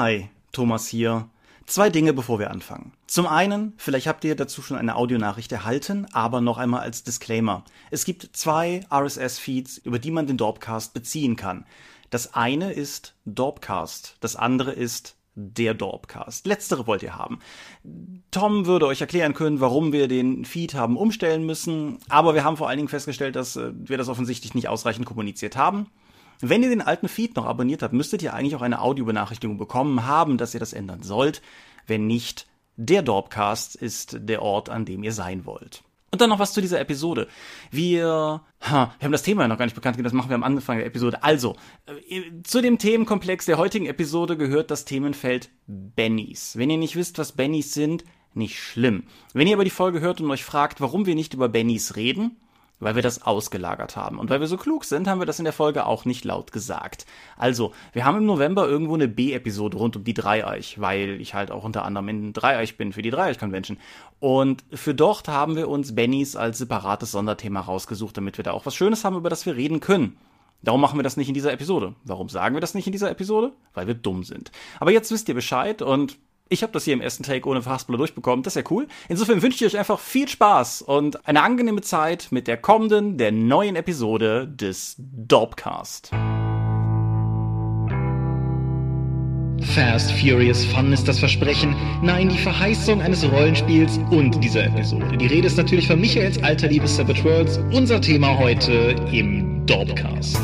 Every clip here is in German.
Hi, Thomas hier. Zwei Dinge, bevor wir anfangen. Zum einen, vielleicht habt ihr dazu schon eine Audionachricht erhalten, aber noch einmal als Disclaimer. Es gibt zwei RSS-Feeds, über die man den Dorpcast beziehen kann. Das eine ist Dorpcast, das andere ist der Dorpcast. Letztere wollt ihr haben. Tom würde euch erklären können, warum wir den Feed haben umstellen müssen, aber wir haben vor allen Dingen festgestellt, dass äh, wir das offensichtlich nicht ausreichend kommuniziert haben. Wenn ihr den alten Feed noch abonniert habt, müsstet ihr eigentlich auch eine Audiobenachrichtigung bekommen haben, dass ihr das ändern sollt. Wenn nicht, der Dorpcast ist der Ort, an dem ihr sein wollt. Und dann noch was zu dieser Episode. Wir, ha, wir haben das Thema ja noch gar nicht bekannt gegeben, das machen wir am Anfang der Episode. Also, äh, zu dem Themenkomplex der heutigen Episode gehört das Themenfeld Bennies. Wenn ihr nicht wisst, was Bennies sind, nicht schlimm. Wenn ihr aber die Folge hört und euch fragt, warum wir nicht über Bennies reden, weil wir das ausgelagert haben. Und weil wir so klug sind, haben wir das in der Folge auch nicht laut gesagt. Also, wir haben im November irgendwo eine B-Episode rund um die Dreieich, weil ich halt auch unter anderem in Dreieich bin für die Dreieich-Convention. Und für dort haben wir uns Bennys als separates Sonderthema rausgesucht, damit wir da auch was Schönes haben, über das wir reden können. Darum machen wir das nicht in dieser Episode. Warum sagen wir das nicht in dieser Episode? Weil wir dumm sind. Aber jetzt wisst ihr Bescheid und ich habe das hier im ersten Take ohne Fastballer durchbekommen. Das ist ja cool. Insofern wünsche ich euch einfach viel Spaß und eine angenehme Zeit mit der kommenden, der neuen Episode des Dorpcast. Fast Furious Fun ist das Versprechen, nein, die Verheißung eines Rollenspiels und dieser Episode. Die Rede ist natürlich von Michaels alter Liebe Savage Worlds, unser Thema heute im Dorpcast.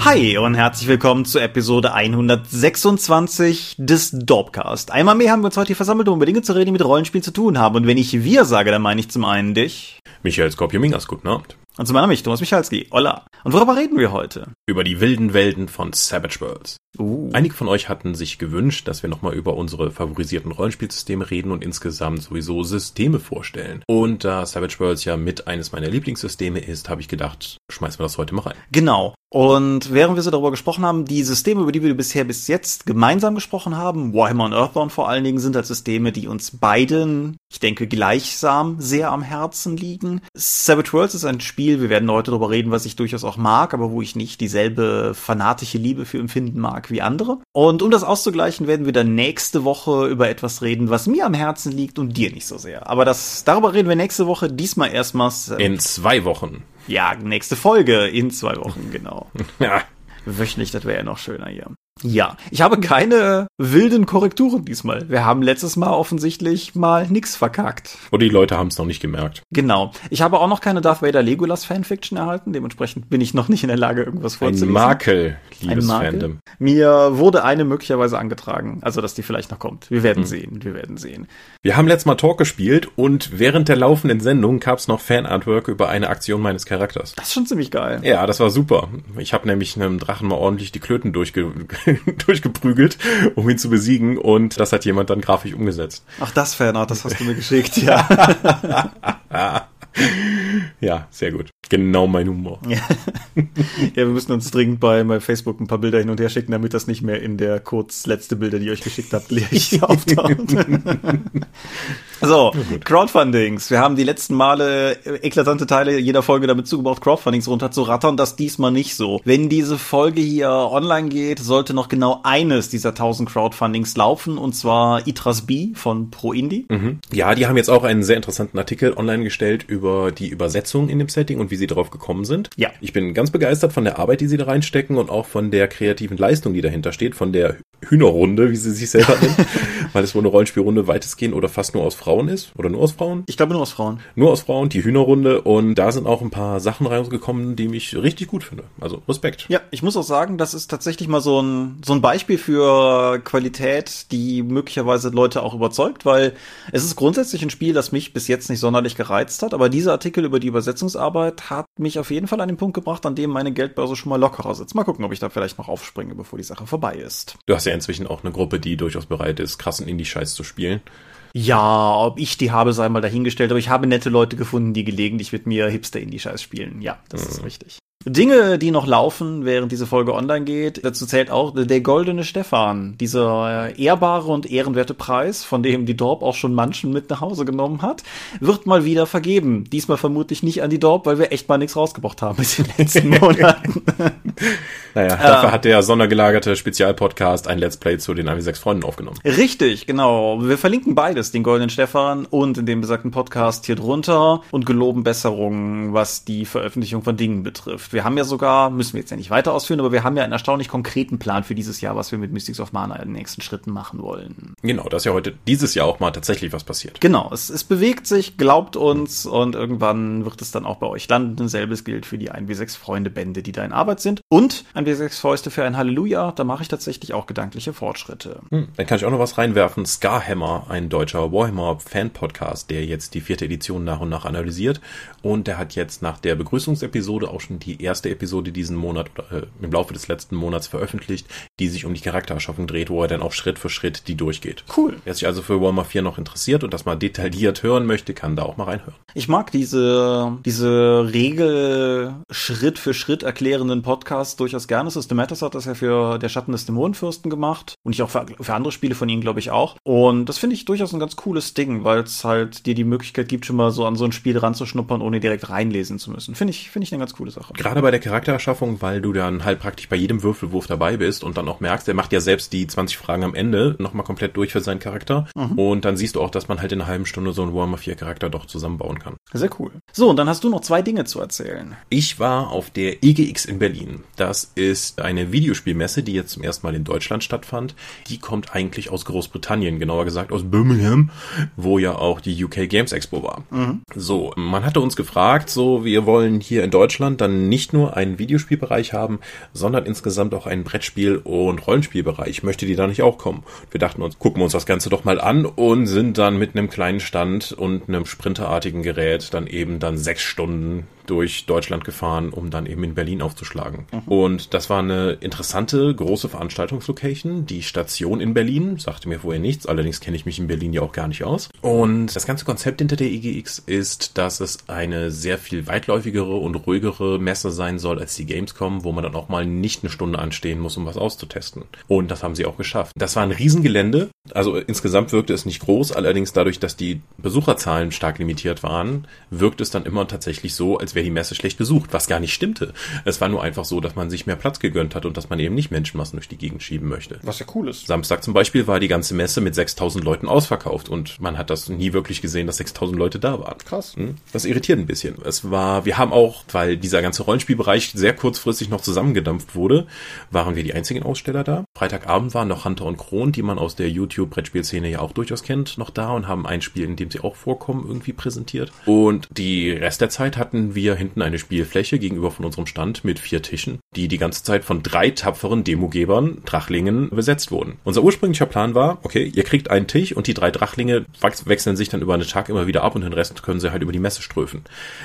Hi und herzlich willkommen zur Episode 126 des Dorpcast. Einmal mehr haben wir uns heute hier versammelt, um über Dinge zu reden, die mit Rollenspielen zu tun haben. Und wenn ich wir sage, dann meine ich zum einen dich. Michael Skopje-Mingas, guten Abend. Und zum anderen mich, Thomas Michalski. Hola. Und worüber reden wir heute? Über die wilden Welten von Savage Worlds. Uh. Einige von euch hatten sich gewünscht, dass wir nochmal über unsere favorisierten Rollenspielsysteme reden und insgesamt sowieso Systeme vorstellen. Und da Savage Worlds ja mit eines meiner Lieblingssysteme ist, habe ich gedacht, schmeißen wir das heute mal rein. Genau. Und während wir so darüber gesprochen haben, die Systeme, über die wir bisher bis jetzt gemeinsam gesprochen haben, Warhammer und Earthbound vor allen Dingen, sind halt Systeme, die uns beiden, ich denke, gleichsam sehr am Herzen liegen. Savage Worlds ist ein Spiel, wir werden heute darüber reden, was ich durchaus auch mag, aber wo ich nicht dieselbe fanatische Liebe für empfinden mag wie andere. Und um das auszugleichen, werden wir dann nächste Woche über etwas reden, was mir am Herzen liegt und dir nicht so sehr. Aber das, darüber reden wir nächste Woche, diesmal erstmals. Äh, In zwei Wochen. Ja, nächste Folge in zwei Wochen, genau. Ja. Wöchentlich, das wäre ja noch schöner hier. Ja, ich habe keine wilden Korrekturen diesmal. Wir haben letztes Mal offensichtlich mal nix verkackt. Und die Leute haben es noch nicht gemerkt. Genau. Ich habe auch noch keine Darth Vader Legolas Fanfiction erhalten. Dementsprechend bin ich noch nicht in der Lage, irgendwas Ein vorzulesen. Makel, Ein liebes Makel. Fandom. Mir wurde eine möglicherweise angetragen. Also, dass die vielleicht noch kommt. Wir werden sehen. Wir werden sehen. Wir haben letztes Mal Talk gespielt und während der laufenden Sendung gab es noch Fanartwork über eine Aktion meines Charakters. Das ist schon ziemlich geil. Ja, das war super. Ich habe nämlich einem Drachen mal ordentlich die Klöten durchge durchgeprügelt, um ihn zu besiegen und das hat jemand dann grafisch umgesetzt. Ach, das Fanart, das hast du mir geschickt, ja. Ja, sehr gut. Genau mein Humor. Ja. ja, wir müssen uns dringend bei, bei Facebook ein paar Bilder hin und her schicken, damit das nicht mehr in der kurz letzte Bilder, die ihr euch geschickt habt, auftaucht. So, Crowdfundings. Wir haben die letzten Male eklatante Teile jeder Folge damit zugebraucht, Crowdfundings runterzurattern. Das diesmal nicht so. Wenn diese Folge hier online geht, sollte noch genau eines dieser 1000 Crowdfundings laufen, und zwar Itras B von Pro Indie. Mhm. Ja, die haben jetzt auch einen sehr interessanten Artikel online gestellt über die Übersetzung in dem Setting und wie sie darauf gekommen sind. Ja. Ich bin ganz begeistert von der Arbeit, die sie da reinstecken und auch von der kreativen Leistung, die dahinter steht, von der Hühnerrunde, wie sie sich selber nennt, weil es wohl eine Rollenspielrunde weitestgehend oder fast nur aus Frauen ist oder nur aus Frauen. Ich glaube nur aus Frauen. Nur aus Frauen, die Hühnerrunde und da sind auch ein paar Sachen reingekommen, die mich richtig gut finde. Also Respekt. Ja, ich muss auch sagen, das ist tatsächlich mal so ein, so ein Beispiel für Qualität, die möglicherweise Leute auch überzeugt, weil es ist grundsätzlich ein Spiel, das mich bis jetzt nicht sonderlich gereizt hat, aber dieser Artikel über die Übersetzungsarbeit hat mich auf jeden Fall an den Punkt gebracht, an dem meine Geldbörse schon mal lockerer sitzt. Mal gucken, ob ich da vielleicht noch aufspringe, bevor die Sache vorbei ist. Du hast ja inzwischen auch eine Gruppe, die durchaus bereit ist, krassen Indie-Scheiß zu spielen. Ja, ob ich die habe, sei mal dahingestellt, aber ich habe nette Leute gefunden, die gelegentlich mit mir Hipster-Indie-Scheiß spielen. Ja, das ist richtig. Dinge, die noch laufen, während diese Folge online geht. Dazu zählt auch der goldene Stefan, dieser äh, ehrbare und ehrenwerte Preis, von dem die Dorp auch schon manchen mit nach Hause genommen hat, wird mal wieder vergeben. Diesmal vermutlich nicht an die Dorp, weil wir echt mal nichts rausgebracht haben in den letzten Monaten. naja, dafür hat der sondergelagerte Spezialpodcast ein Let's Play zu den 1 Freunden aufgenommen. Richtig, genau. Wir verlinken beides, den goldenen Stefan und in dem besagten Podcast hier drunter und geloben Besserungen, was die Veröffentlichung von Dingen betrifft. Wir haben ja sogar, müssen wir jetzt ja nicht weiter ausführen, aber wir haben ja einen erstaunlich konkreten Plan für dieses Jahr, was wir mit Mystics of Mana in den nächsten Schritten machen wollen. Genau, dass ja heute dieses Jahr auch mal tatsächlich was passiert. Genau, es, es bewegt sich, glaubt uns und irgendwann wird es dann auch bei euch landen. Selbes gilt für die 1W6 Freunde Bände, die da in Arbeit sind. Und 1W6 Fäuste für ein Halleluja, da mache ich tatsächlich auch gedankliche Fortschritte. Hm, dann kann ich auch noch was reinwerfen. Scarhammer, ein deutscher Warhammer Fan Podcast, der jetzt die vierte Edition nach und nach analysiert und der hat jetzt nach der Begrüßungsepisode auch schon die erste Episode diesen Monat oder äh, im Laufe des letzten Monats veröffentlicht, die sich um die Charaktererschaffung dreht, wo er dann auch Schritt für Schritt die durchgeht. Cool. Wer sich also für Warhammer 4 noch interessiert und das mal detailliert hören möchte, kann da auch mal reinhören. Ich mag diese, diese Regel Schritt für Schritt erklärenden Podcasts durchaus gerne. Systematis hat das ja für Der Schatten des Dämonenfürsten gemacht und ich auch für, für andere Spiele von ihnen, glaube ich, auch. Und das finde ich durchaus ein ganz cooles Ding, weil es halt dir die Möglichkeit gibt, schon mal so an so ein Spiel ranzuschnuppern, ohne direkt reinlesen zu müssen. Finde ich, finde ich eine ganz coole Sache. Gerade bei der Charaktererschaffung, weil du dann halt praktisch bei jedem Würfelwurf dabei bist und dann auch merkst, er macht ja selbst die 20 Fragen am Ende nochmal komplett durch für seinen Charakter. Mhm. Und dann siehst du auch, dass man halt in einer halben Stunde so einen Warhammer 4 Charakter doch zusammenbauen kann. Sehr cool. So, und dann hast du noch zwei Dinge zu erzählen. Ich war auf der EGX in Berlin. Das ist eine Videospielmesse, die jetzt zum ersten Mal in Deutschland stattfand. Die kommt eigentlich aus Großbritannien, genauer gesagt aus Birmingham, wo ja auch die UK Games Expo war. Mhm. So, man hatte uns gefragt, so, wir wollen hier in Deutschland dann nicht nur einen Videospielbereich haben, sondern insgesamt auch einen Brettspiel- und Rollenspielbereich. Möchte die da nicht auch kommen? Wir dachten uns, gucken wir uns das Ganze doch mal an und sind dann mit einem kleinen Stand und einem sprinterartigen Gerät dann eben dann sechs Stunden durch Deutschland gefahren, um dann eben in Berlin aufzuschlagen. Mhm. Und das war eine interessante, große Veranstaltungslocation. Die Station in Berlin sagte mir vorher nichts, allerdings kenne ich mich in Berlin ja auch gar nicht aus. Und das ganze Konzept hinter der EGX ist, dass es eine sehr viel weitläufigere und ruhigere Messe sein soll als die Gamescom, wo man dann auch mal nicht eine Stunde anstehen muss, um was auszutesten. Und das haben sie auch geschafft. Das war ein Riesengelände. Also insgesamt wirkte es nicht groß, allerdings dadurch, dass die Besucherzahlen stark limitiert waren, wirkt es dann immer tatsächlich so, als wäre die Messe schlecht besucht, was gar nicht stimmte. Es war nur einfach so, dass man sich mehr Platz gegönnt hat und dass man eben nicht Menschenmassen durch die Gegend schieben möchte. Was ja cool ist. Samstag zum Beispiel war die ganze Messe mit 6000 Leuten ausverkauft und man hat das nie wirklich gesehen, dass 6000 Leute da waren. Krass. Hm? Das irritiert ein bisschen. Es war, wir haben auch, weil dieser ganze Rollenspielbereich sehr kurzfristig noch zusammengedampft wurde, waren wir die einzigen Aussteller da. Freitagabend waren noch Hunter und Kron, die man aus der YouTube-Brettspielszene ja auch durchaus kennt, noch da und haben ein Spiel, in dem sie auch vorkommen, irgendwie präsentiert. Und die Rest der Zeit hatten wir hinten eine Spielfläche gegenüber von unserem Stand mit vier Tischen, die die ganze Zeit von drei tapferen Demogebern, Drachlingen, besetzt wurden. Unser ursprünglicher Plan war, okay, ihr kriegt einen Tisch und die drei Drachlinge wechseln sich dann über einen Tag immer wieder ab und den Rest können sie halt über die Messe ströfen.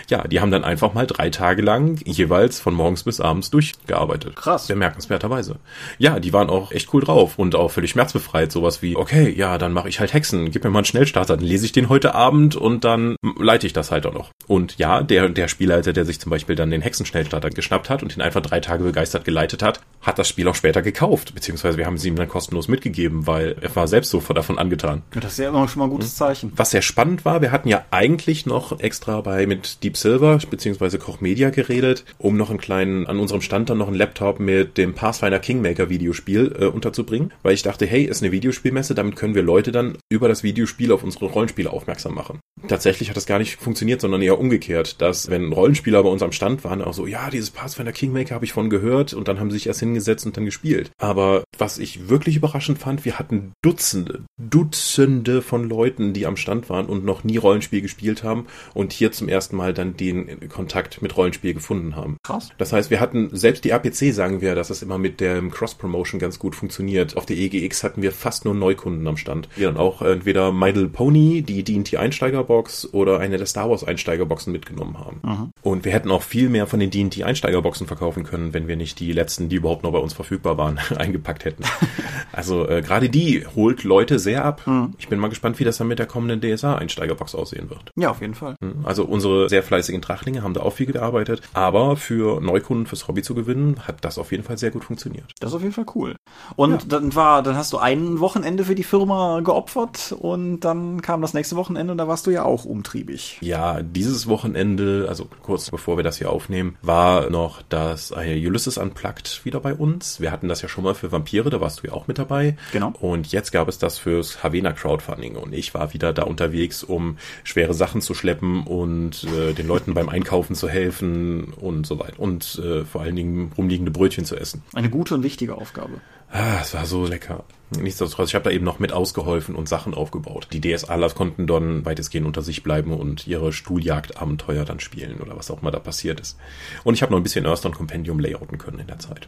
Ja, die haben dann einfach mal drei Tage lang jeweils von morgens bis abends durchgearbeitet. Krass. Bemerkenswerterweise. Ja, die waren auch echt cool drauf und auch völlig schmerzbefreit. Sowas wie, okay, ja, dann mache ich halt Hexen, gib mir mal einen Schnellstarter, dann lese ich den heute Abend und dann leite ich das halt auch noch. Und ja, der, der Spielleiter, der sich zum Beispiel dann den Hexenschnellstarter geschnappt hat und ihn einfach drei Tage begeistert geleitet hat, hat das Spiel auch später gekauft, beziehungsweise wir haben sie ihm dann kostenlos mitgegeben, weil er war selbst so davon angetan. Das ist ja immer schon mal ein gutes Zeichen. Was sehr spannend war, wir hatten ja eigentlich noch extra bei mit Deep Silver beziehungsweise Koch Media geredet, um noch einen kleinen, an unserem Stand dann noch einen Laptop mit dem Pathfinder Kingmaker Videospiel äh, unterzubringen, weil ich dachte, hey, ist eine Videospielmesse, damit können wir Leute dann über das Videospiel auf unsere Rollenspiele aufmerksam machen. Tatsächlich hat das gar nicht funktioniert, sondern eher umgekehrt, dass wenn Rollenspieler bei uns am Stand waren, auch so, ja, dieses Pathfinder Kingmaker habe ich von gehört und dann haben sie sich erst hingesetzt und dann gespielt. Aber was ich wirklich überraschend fand, wir hatten Dutzende, Dutzende von Leuten, die am Stand waren und noch nie Rollenspiel gespielt haben und hier zum ersten Mal dann den Kontakt mit Rollenspiel gefunden haben. Krass. Das heißt, wir hatten, selbst die RPC sagen wir, dass es immer mit der Cross-Promotion ganz gut funktioniert. Auf der EGX hatten wir fast nur Neukunden am Stand, die dann auch entweder My Little Pony, die D&T Einsteigerbox oder eine der Star Wars Einsteigerboxen mitgenommen haben. Mhm. Mhm. Und wir hätten auch viel mehr von den D&D Einsteigerboxen verkaufen können, wenn wir nicht die letzten, die überhaupt noch bei uns verfügbar waren, eingepackt hätten. also äh, gerade die holt Leute sehr ab. Mhm. Ich bin mal gespannt, wie das dann mit der kommenden DSA Einsteigerbox aussehen wird. Ja, auf jeden Fall. Mhm. Also unsere sehr fleißigen Drachlinge haben da auch viel gearbeitet, aber für Neukunden fürs Hobby zu gewinnen, hat das auf jeden Fall sehr gut funktioniert. Das ist auf jeden Fall cool. Und ja. dann war, dann hast du ein Wochenende für die Firma geopfert und dann kam das nächste Wochenende und da warst du ja auch umtriebig. Ja, dieses Wochenende, also kurz bevor wir das hier aufnehmen, war noch das äh, Ulysses Unplugged wieder bei uns. Wir hatten das ja schon mal für Vampire, da warst du ja auch mit dabei. Genau. Und jetzt gab es das fürs Havena Crowdfunding und ich war wieder da unterwegs, um schwere Sachen zu schleppen und äh, den Leuten beim Einkaufen zu helfen und so weiter und äh, vor allen Dingen rumliegende Brötchen zu essen. Eine gute und wichtige Aufgabe. Ah, es war so lecker. Nichtsdestotrotz, ich habe da eben noch mit ausgeholfen und Sachen aufgebaut. Die DSAlers konnten dann weitestgehend unter sich bleiben und ihre Stuhljagd-Abenteuer dann spielen oder was auch immer da passiert ist. Und ich habe noch ein bisschen Earthstone Compendium layouten können in der Zeit.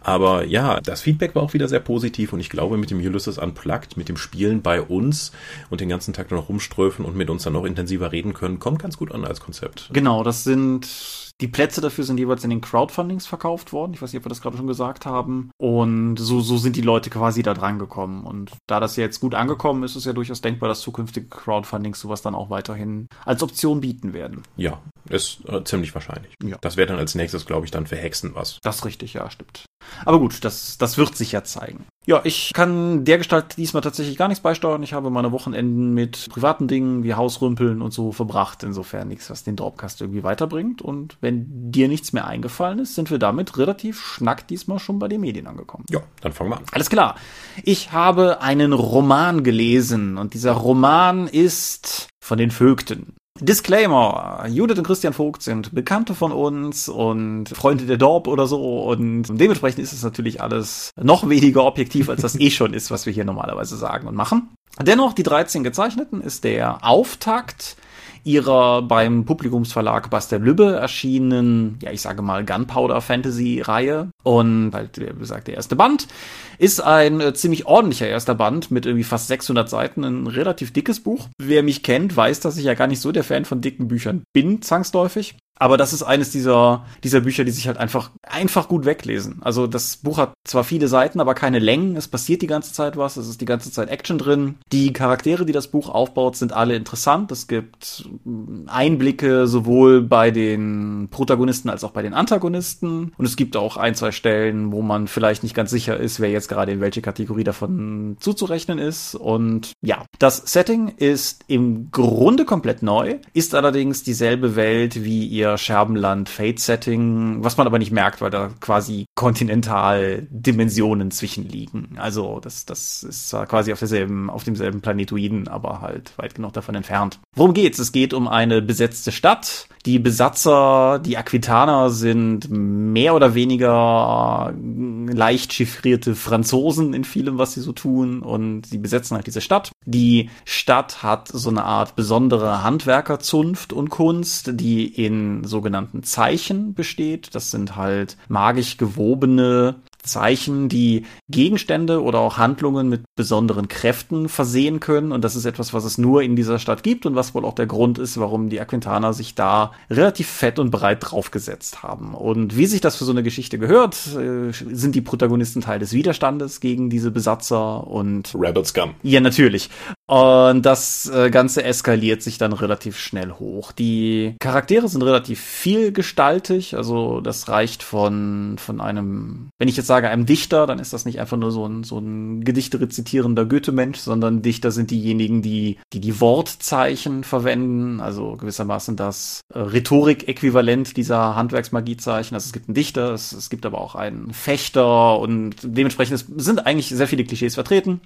Aber ja, das Feedback war auch wieder sehr positiv und ich glaube, mit dem Ulysses Unplugged, mit dem Spielen bei uns und den ganzen Tag noch rumströfen und mit uns dann noch intensiver reden können, kommt ganz gut an als Konzept. Genau, das sind die Plätze dafür sind jeweils in den Crowdfundings verkauft worden. Ich weiß nicht, ob wir das gerade schon gesagt haben. Und so, so sind die Leute quasi da dran gekommen. Und da das jetzt gut angekommen ist, ist ja durchaus denkbar, dass zukünftige Crowdfundings sowas dann auch weiterhin als Option bieten werden. Ja, ist äh, ziemlich wahrscheinlich. Ja. Das wäre dann als nächstes, glaube ich, dann für Hexen was. Das ist richtig, ja, stimmt. Aber gut, das, das wird sich ja zeigen. Ja, ich kann der Gestalt diesmal tatsächlich gar nichts beisteuern. Ich habe meine Wochenenden mit privaten Dingen wie Hausrümpeln und so verbracht. Insofern nichts, was den Dropcast irgendwie weiterbringt. Und wenn dir nichts mehr eingefallen ist, sind wir damit relativ schnack diesmal schon bei den Medien angekommen. Ja, dann fangen wir an. Alles klar. Ich habe einen Roman gelesen und dieser Roman ist von den Vögten. Disclaimer, Judith und Christian Vogt sind Bekannte von uns und Freunde der Dorp oder so und dementsprechend ist es natürlich alles noch weniger objektiv, als das eh schon ist, was wir hier normalerweise sagen und machen. Dennoch, die 13 gezeichneten ist der Auftakt ihrer beim Publikumsverlag Bastel Lübbe erschienenen, ja, ich sage mal Gunpowder Fantasy Reihe. Und halt, wie gesagt, der erste Band ist ein äh, ziemlich ordentlicher erster Band mit irgendwie fast 600 Seiten, ein relativ dickes Buch. Wer mich kennt, weiß, dass ich ja gar nicht so der Fan von dicken Büchern bin, zwangsläufig. Aber das ist eines dieser, dieser Bücher, die sich halt einfach, einfach gut weglesen. Also das Buch hat zwar viele Seiten, aber keine Längen. Es passiert die ganze Zeit was. Es ist die ganze Zeit Action drin. Die Charaktere, die das Buch aufbaut, sind alle interessant. Es gibt Einblicke sowohl bei den Protagonisten als auch bei den Antagonisten. Und es gibt auch ein, zwei Stellen, wo man vielleicht nicht ganz sicher ist, wer jetzt gerade in welche Kategorie davon zuzurechnen ist. Und ja, das Setting ist im Grunde komplett neu, ist allerdings dieselbe Welt wie ihr eher Scherbenland-Fate-Setting, was man aber nicht merkt, weil da quasi kontinental Dimensionen zwischenliegen. Also das, das ist zwar quasi auf derselben, auf demselben Planetoiden, aber halt weit genug davon entfernt. Worum geht's? Es geht um eine besetzte Stadt. Die Besatzer, die Aquitaner sind mehr oder weniger leicht chiffrierte Franzosen in vielem, was sie so tun und sie besetzen halt diese Stadt. Die Stadt hat so eine Art besondere Handwerkerzunft und Kunst, die in sogenannten Zeichen besteht. Das sind halt magisch gewobene Zeichen, die Gegenstände oder auch Handlungen mit besonderen Kräften versehen können. Und das ist etwas, was es nur in dieser Stadt gibt und was wohl auch der Grund ist, warum die Aquintaner sich da relativ fett und breit draufgesetzt haben. Und wie sich das für so eine Geschichte gehört, äh, sind die Protagonisten Teil des Widerstandes gegen diese Besatzer und Rebel Scum. Ja, natürlich. Und das äh, Ganze eskaliert sich dann relativ schnell hoch. Die Charaktere sind relativ vielgestaltig, also das reicht von, von einem, wenn ich jetzt sage, einem Dichter, dann ist das nicht einfach nur so ein, so ein Gedichte rezitierender Goethe-Mensch, sondern Dichter sind diejenigen, die, die die Wortzeichen verwenden, also gewissermaßen das äh, Rhetorik-Äquivalent dieser Handwerksmagiezeichen. Also es gibt einen Dichter, es, es gibt aber auch einen Fechter und dementsprechend sind eigentlich sehr viele Klischees vertreten.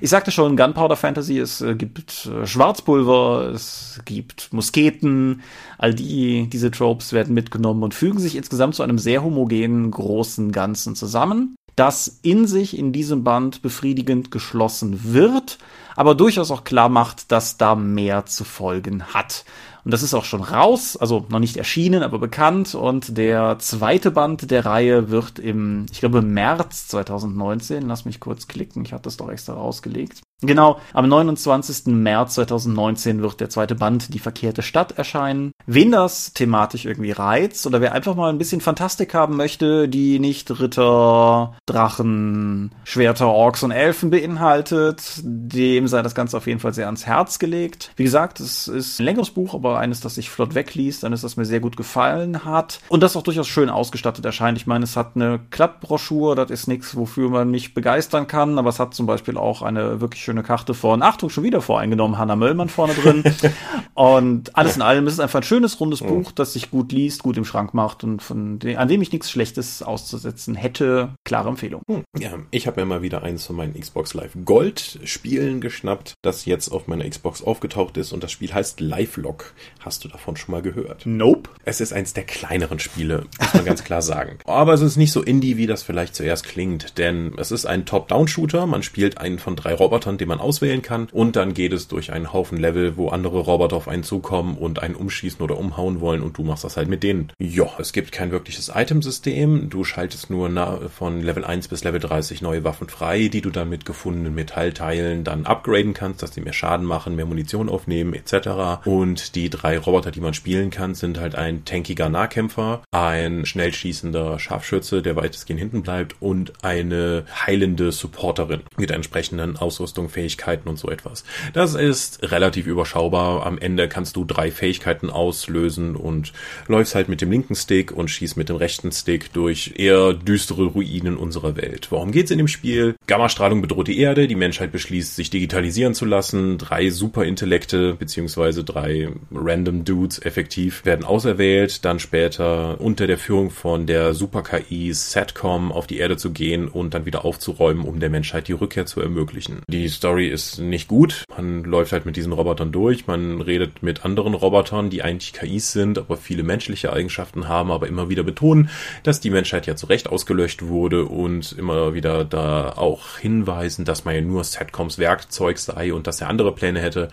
Ich sagte schon, Gunpowder Fantasy es gibt äh, Schwarzpulver, es gibt Musketen, all die, diese Tropes werden mitgenommen und fügen sich insgesamt zu einem sehr homogenen, großen Ganzen zusammen, das in sich in diesem Band befriedigend geschlossen wird, aber durchaus auch klar macht, dass da mehr zu folgen hat. Und das ist auch schon raus, also noch nicht erschienen, aber bekannt. Und der zweite Band der Reihe wird im, ich glaube, März 2019, lass mich kurz klicken, ich hatte das doch extra rausgelegt, Genau, am 29. März 2019 wird der zweite Band Die verkehrte Stadt erscheinen. Wen das thematisch irgendwie reizt oder wer einfach mal ein bisschen Fantastik haben möchte, die nicht Ritter, Drachen, Schwerter, Orks und Elfen beinhaltet, dem sei das Ganze auf jeden Fall sehr ans Herz gelegt. Wie gesagt, es ist ein längeres Buch, aber eines, das sich flott wegliest, eines, das mir sehr gut gefallen hat und das auch durchaus schön ausgestattet erscheint. Ich meine, es hat eine Klappbroschur, das ist nichts, wofür man mich begeistern kann, aber es hat zum Beispiel auch eine wirklich schöne Karte von, Achtung, schon wieder voreingenommen, Hannah Möllmann vorne drin. und alles in allem ist es einfach ein schönes, rundes Buch, das sich gut liest, gut im Schrank macht und von dem, an dem ich nichts Schlechtes auszusetzen hätte. Klare Empfehlung. Hm, ja, ich habe mir mal wieder eins von meinen Xbox Live Gold Spielen geschnappt, das jetzt auf meiner Xbox aufgetaucht ist und das Spiel heißt Lifelock. Hast du davon schon mal gehört? Nope. Es ist eins der kleineren Spiele, muss man ganz klar sagen. Aber es ist nicht so indie, wie das vielleicht zuerst klingt, denn es ist ein Top-Down-Shooter. Man spielt einen von drei Robotern, den man auswählen kann und dann geht es durch einen Haufen Level, wo andere Roboter auf einen zukommen und einen umschießen oder umhauen wollen und du machst das halt mit denen. Ja, es gibt kein wirkliches Itemsystem. Du schaltest nur von Level 1 bis Level 30 neue Waffen frei, die du dann mit gefundenen Metallteilen dann upgraden kannst, dass die mehr Schaden machen, mehr Munition aufnehmen etc. Und die drei Roboter, die man spielen kann, sind halt ein tankiger Nahkämpfer, ein schnell schießender Scharfschütze, der weitestgehend hinten bleibt und eine heilende Supporterin mit entsprechenden Ausrüstung, Fähigkeiten und so etwas. Das ist relativ überschaubar. Am Ende kannst du drei Fähigkeiten auslösen und läufst halt mit dem linken Stick und schießt mit dem rechten Stick durch eher düstere Ruinen unserer Welt. Worum geht's in dem Spiel? Gammastrahlung bedroht die Erde, die Menschheit beschließt, sich digitalisieren zu lassen, drei Superintellekte beziehungsweise drei random Dudes effektiv werden auserwählt, dann später unter der Führung von der Super-KI Satcom auf die Erde zu gehen und dann wieder aufzuräumen, um der Menschheit die Rückkehr zu ermöglichen. Die Story ist nicht gut. Man läuft halt mit diesen Robotern durch, man redet mit anderen Robotern, die eigentlich KIs sind, aber viele menschliche Eigenschaften haben, aber immer wieder betonen, dass die Menschheit ja zu Recht ausgelöscht wurde und immer wieder da auch hinweisen, dass man ja nur Satcoms Werkzeug sei und dass er andere Pläne hätte.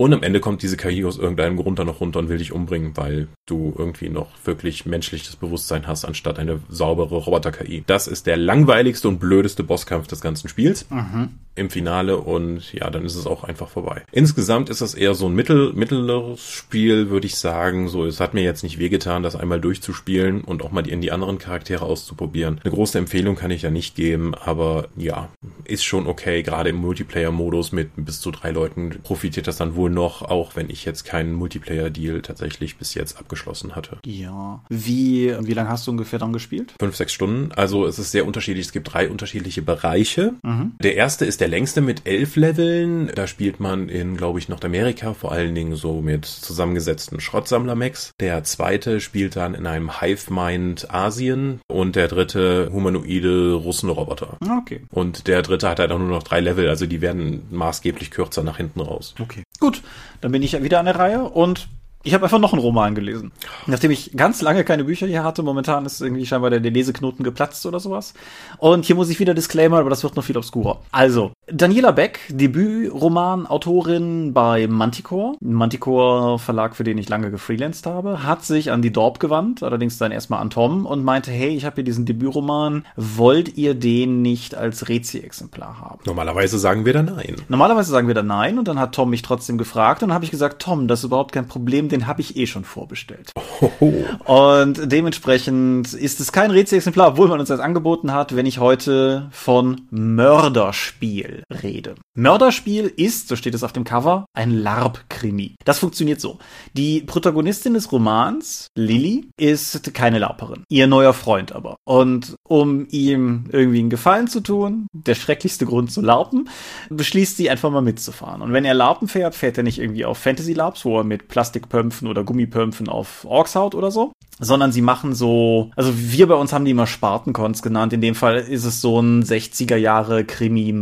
Und am Ende kommt diese KI aus irgendeinem Grund dann noch runter und will dich umbringen, weil du irgendwie noch wirklich menschliches Bewusstsein hast, anstatt eine saubere Roboter-KI. Das ist der langweiligste und blödeste Bosskampf des ganzen Spiels. Mhm. Im Finale und ja, dann ist es auch einfach vorbei. Insgesamt ist das eher so ein mittel, mittleres Spiel, würde ich sagen. So, es hat mir jetzt nicht wehgetan, das einmal durchzuspielen und auch mal die, in die anderen Charaktere auszuprobieren. Eine große Empfehlung kann ich ja nicht geben, aber ja, ist schon okay. Gerade im Multiplayer-Modus mit bis zu drei Leuten profitiert das dann wohl noch, auch wenn ich jetzt keinen Multiplayer-Deal tatsächlich bis jetzt abgeschlossen hatte. Ja. Wie, wie lange hast du ungefähr dann gespielt? Fünf, sechs Stunden. Also es ist sehr unterschiedlich. Es gibt drei unterschiedliche Bereiche. Mhm. Der erste ist der längste mit elf Leveln. Da spielt man in, glaube ich, Nordamerika, vor allen Dingen so mit zusammengesetzten Schrottsammler-Mechs. Der zweite spielt dann in einem Hive-Mind Asien und der dritte humanoide Russenroboter. Okay. Und der dritte hat halt auch nur noch drei Level, also die werden maßgeblich kürzer nach hinten raus. Okay. Gut, dann bin ich wieder an der Reihe und ich habe einfach noch einen Roman gelesen. Nachdem ich ganz lange keine Bücher hier hatte, momentan ist irgendwie scheinbar der, Leseknoten geplatzt oder sowas. Und hier muss ich wieder Disclaimer, aber das wird noch viel obskurer. Also, Daniela Beck, Debütroman, Autorin bei Manticore, Manticore Verlag, für den ich lange gefreelanced habe, hat sich an die Dorp gewandt, allerdings dann erstmal an Tom und meinte, hey, ich habe hier diesen Debütroman, wollt ihr den nicht als Rezi-Exemplar haben? Normalerweise sagen wir da nein. Normalerweise sagen wir da nein und dann hat Tom mich trotzdem gefragt und dann habe ich gesagt, Tom, das ist überhaupt kein Problem, den habe ich eh schon vorbestellt. Oho. Und dementsprechend ist es kein Rätselexemplar, obwohl man uns das angeboten hat, wenn ich heute von Mörderspiel rede. Mörderspiel ist, so steht es auf dem Cover, ein LARP-Krimi. Das funktioniert so. Die Protagonistin des Romans, Lilly, ist keine LARPerin. Ihr neuer Freund aber. Und um ihm irgendwie einen Gefallen zu tun, der schrecklichste Grund zu LARPen, beschließt sie einfach mal mitzufahren. Und wenn er LARPen fährt, fährt er nicht irgendwie auf Fantasy-LARPs, wo er mit Plastikpumps Pömpfen oder Gummipömpfen auf Orkshaut oder so, sondern sie machen so, also wir bei uns haben die immer Spartencons genannt. In dem Fall ist es so ein 60er Jahre Krimi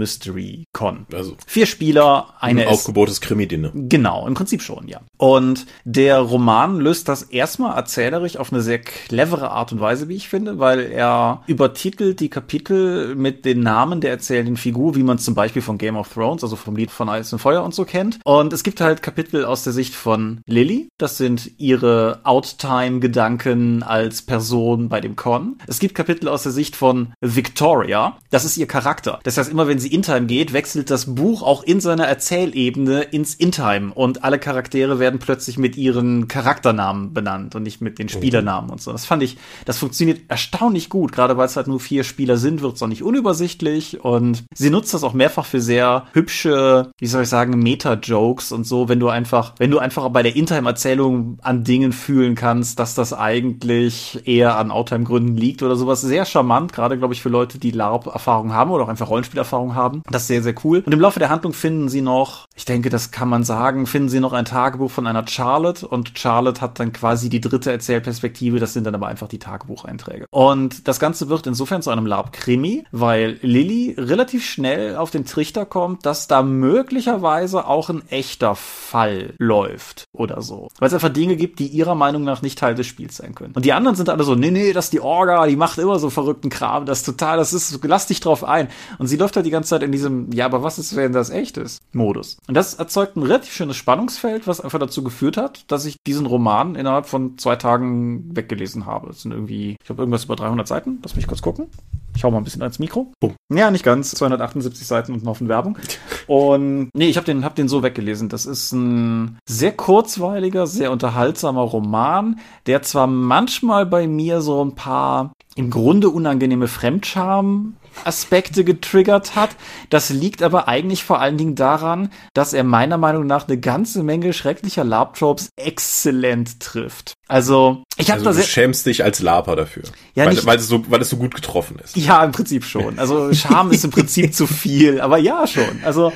Con. Also vier Spieler, eine ein aufgebohrtes Krimi-Dinner. Genau, im Prinzip schon, ja. Und der Roman löst das erstmal erzählerisch auf eine sehr clevere Art und Weise, wie ich finde, weil er übertitelt die Kapitel mit den Namen der erzählenden Figur, wie man zum Beispiel von Game of Thrones, also vom Lied von Eis und Feuer und so kennt. Und es gibt halt Kapitel aus der Sicht von Lily. Das sind ihre Outtime-Gedanken als Person bei dem Con. Es gibt Kapitel aus der Sicht von Victoria. Das ist ihr Charakter. Das heißt, immer wenn sie in-time geht, wechselt das Buch auch in seiner Erzählebene ins in-time und alle Charaktere werden plötzlich mit ihren Charakternamen benannt und nicht mit den Spielernamen und so. Das fand ich, das funktioniert erstaunlich gut. Gerade weil es halt nur vier Spieler sind, wird es auch nicht unübersichtlich und sie nutzt das auch mehrfach für sehr hübsche, wie soll ich sagen, Meta-Jokes und so, wenn du einfach, wenn du einfach bei der In-Time-Erzählung an Dingen fühlen kannst, dass das eigentlich eher an Outtime-Gründen liegt oder sowas. Sehr charmant, gerade glaube ich für Leute, die LARP-Erfahrung haben oder auch einfach Rollenspielerfahrung haben. Das sehr, sehr cool. Und im Laufe der Handlung finden sie noch, ich denke, das kann man sagen, finden sie noch ein Tagebuch von einer Charlotte und Charlotte hat dann quasi die dritte Erzählperspektive. Das sind dann aber einfach die Tagebucheinträge. Und das Ganze wird insofern zu einem LARP-Krimi, weil Lilly relativ schnell auf den Trichter kommt, dass da möglicherweise auch ein echter Fall läuft oder so. Weil es einfach Dinge gibt, die ihrer Meinung nach nicht Teil des Spiels sein können. Und die anderen sind alle so, nee, nee, das ist die Orga, die macht immer so verrückten Kram, das ist total, das ist, lass dich drauf ein. Und sie läuft halt die ganze Zeit in diesem, ja, aber was ist, wenn das echt ist, Modus. Und das erzeugt ein relativ schönes Spannungsfeld, was einfach dazu geführt hat, dass ich diesen Roman innerhalb von zwei Tagen weggelesen habe. Das sind irgendwie, ich habe irgendwas über 300 Seiten, lass mich kurz gucken. Ich hau mal ein bisschen ans Mikro. Oh. Ja, nicht ganz. 278 Seiten und ein Haufen Werbung. Und nee, ich habe den, hab den so weggelesen. Das ist ein sehr kurzweiliger, sehr unterhaltsamer Roman, der zwar manchmal bei mir so ein paar im Grunde unangenehme Fremdscham Aspekte getriggert hat. Das liegt aber eigentlich vor allen Dingen daran, dass er meiner Meinung nach eine ganze Menge schrecklicher Lab-Tropes exzellent trifft. Also, ich habe Also da du sehr schämst dich als Laper dafür. Ja, weil, nicht- weil, es so, weil es so gut getroffen ist. ja, im Prinzip schon. Also Scham ist im Prinzip zu viel, aber ja schon. Also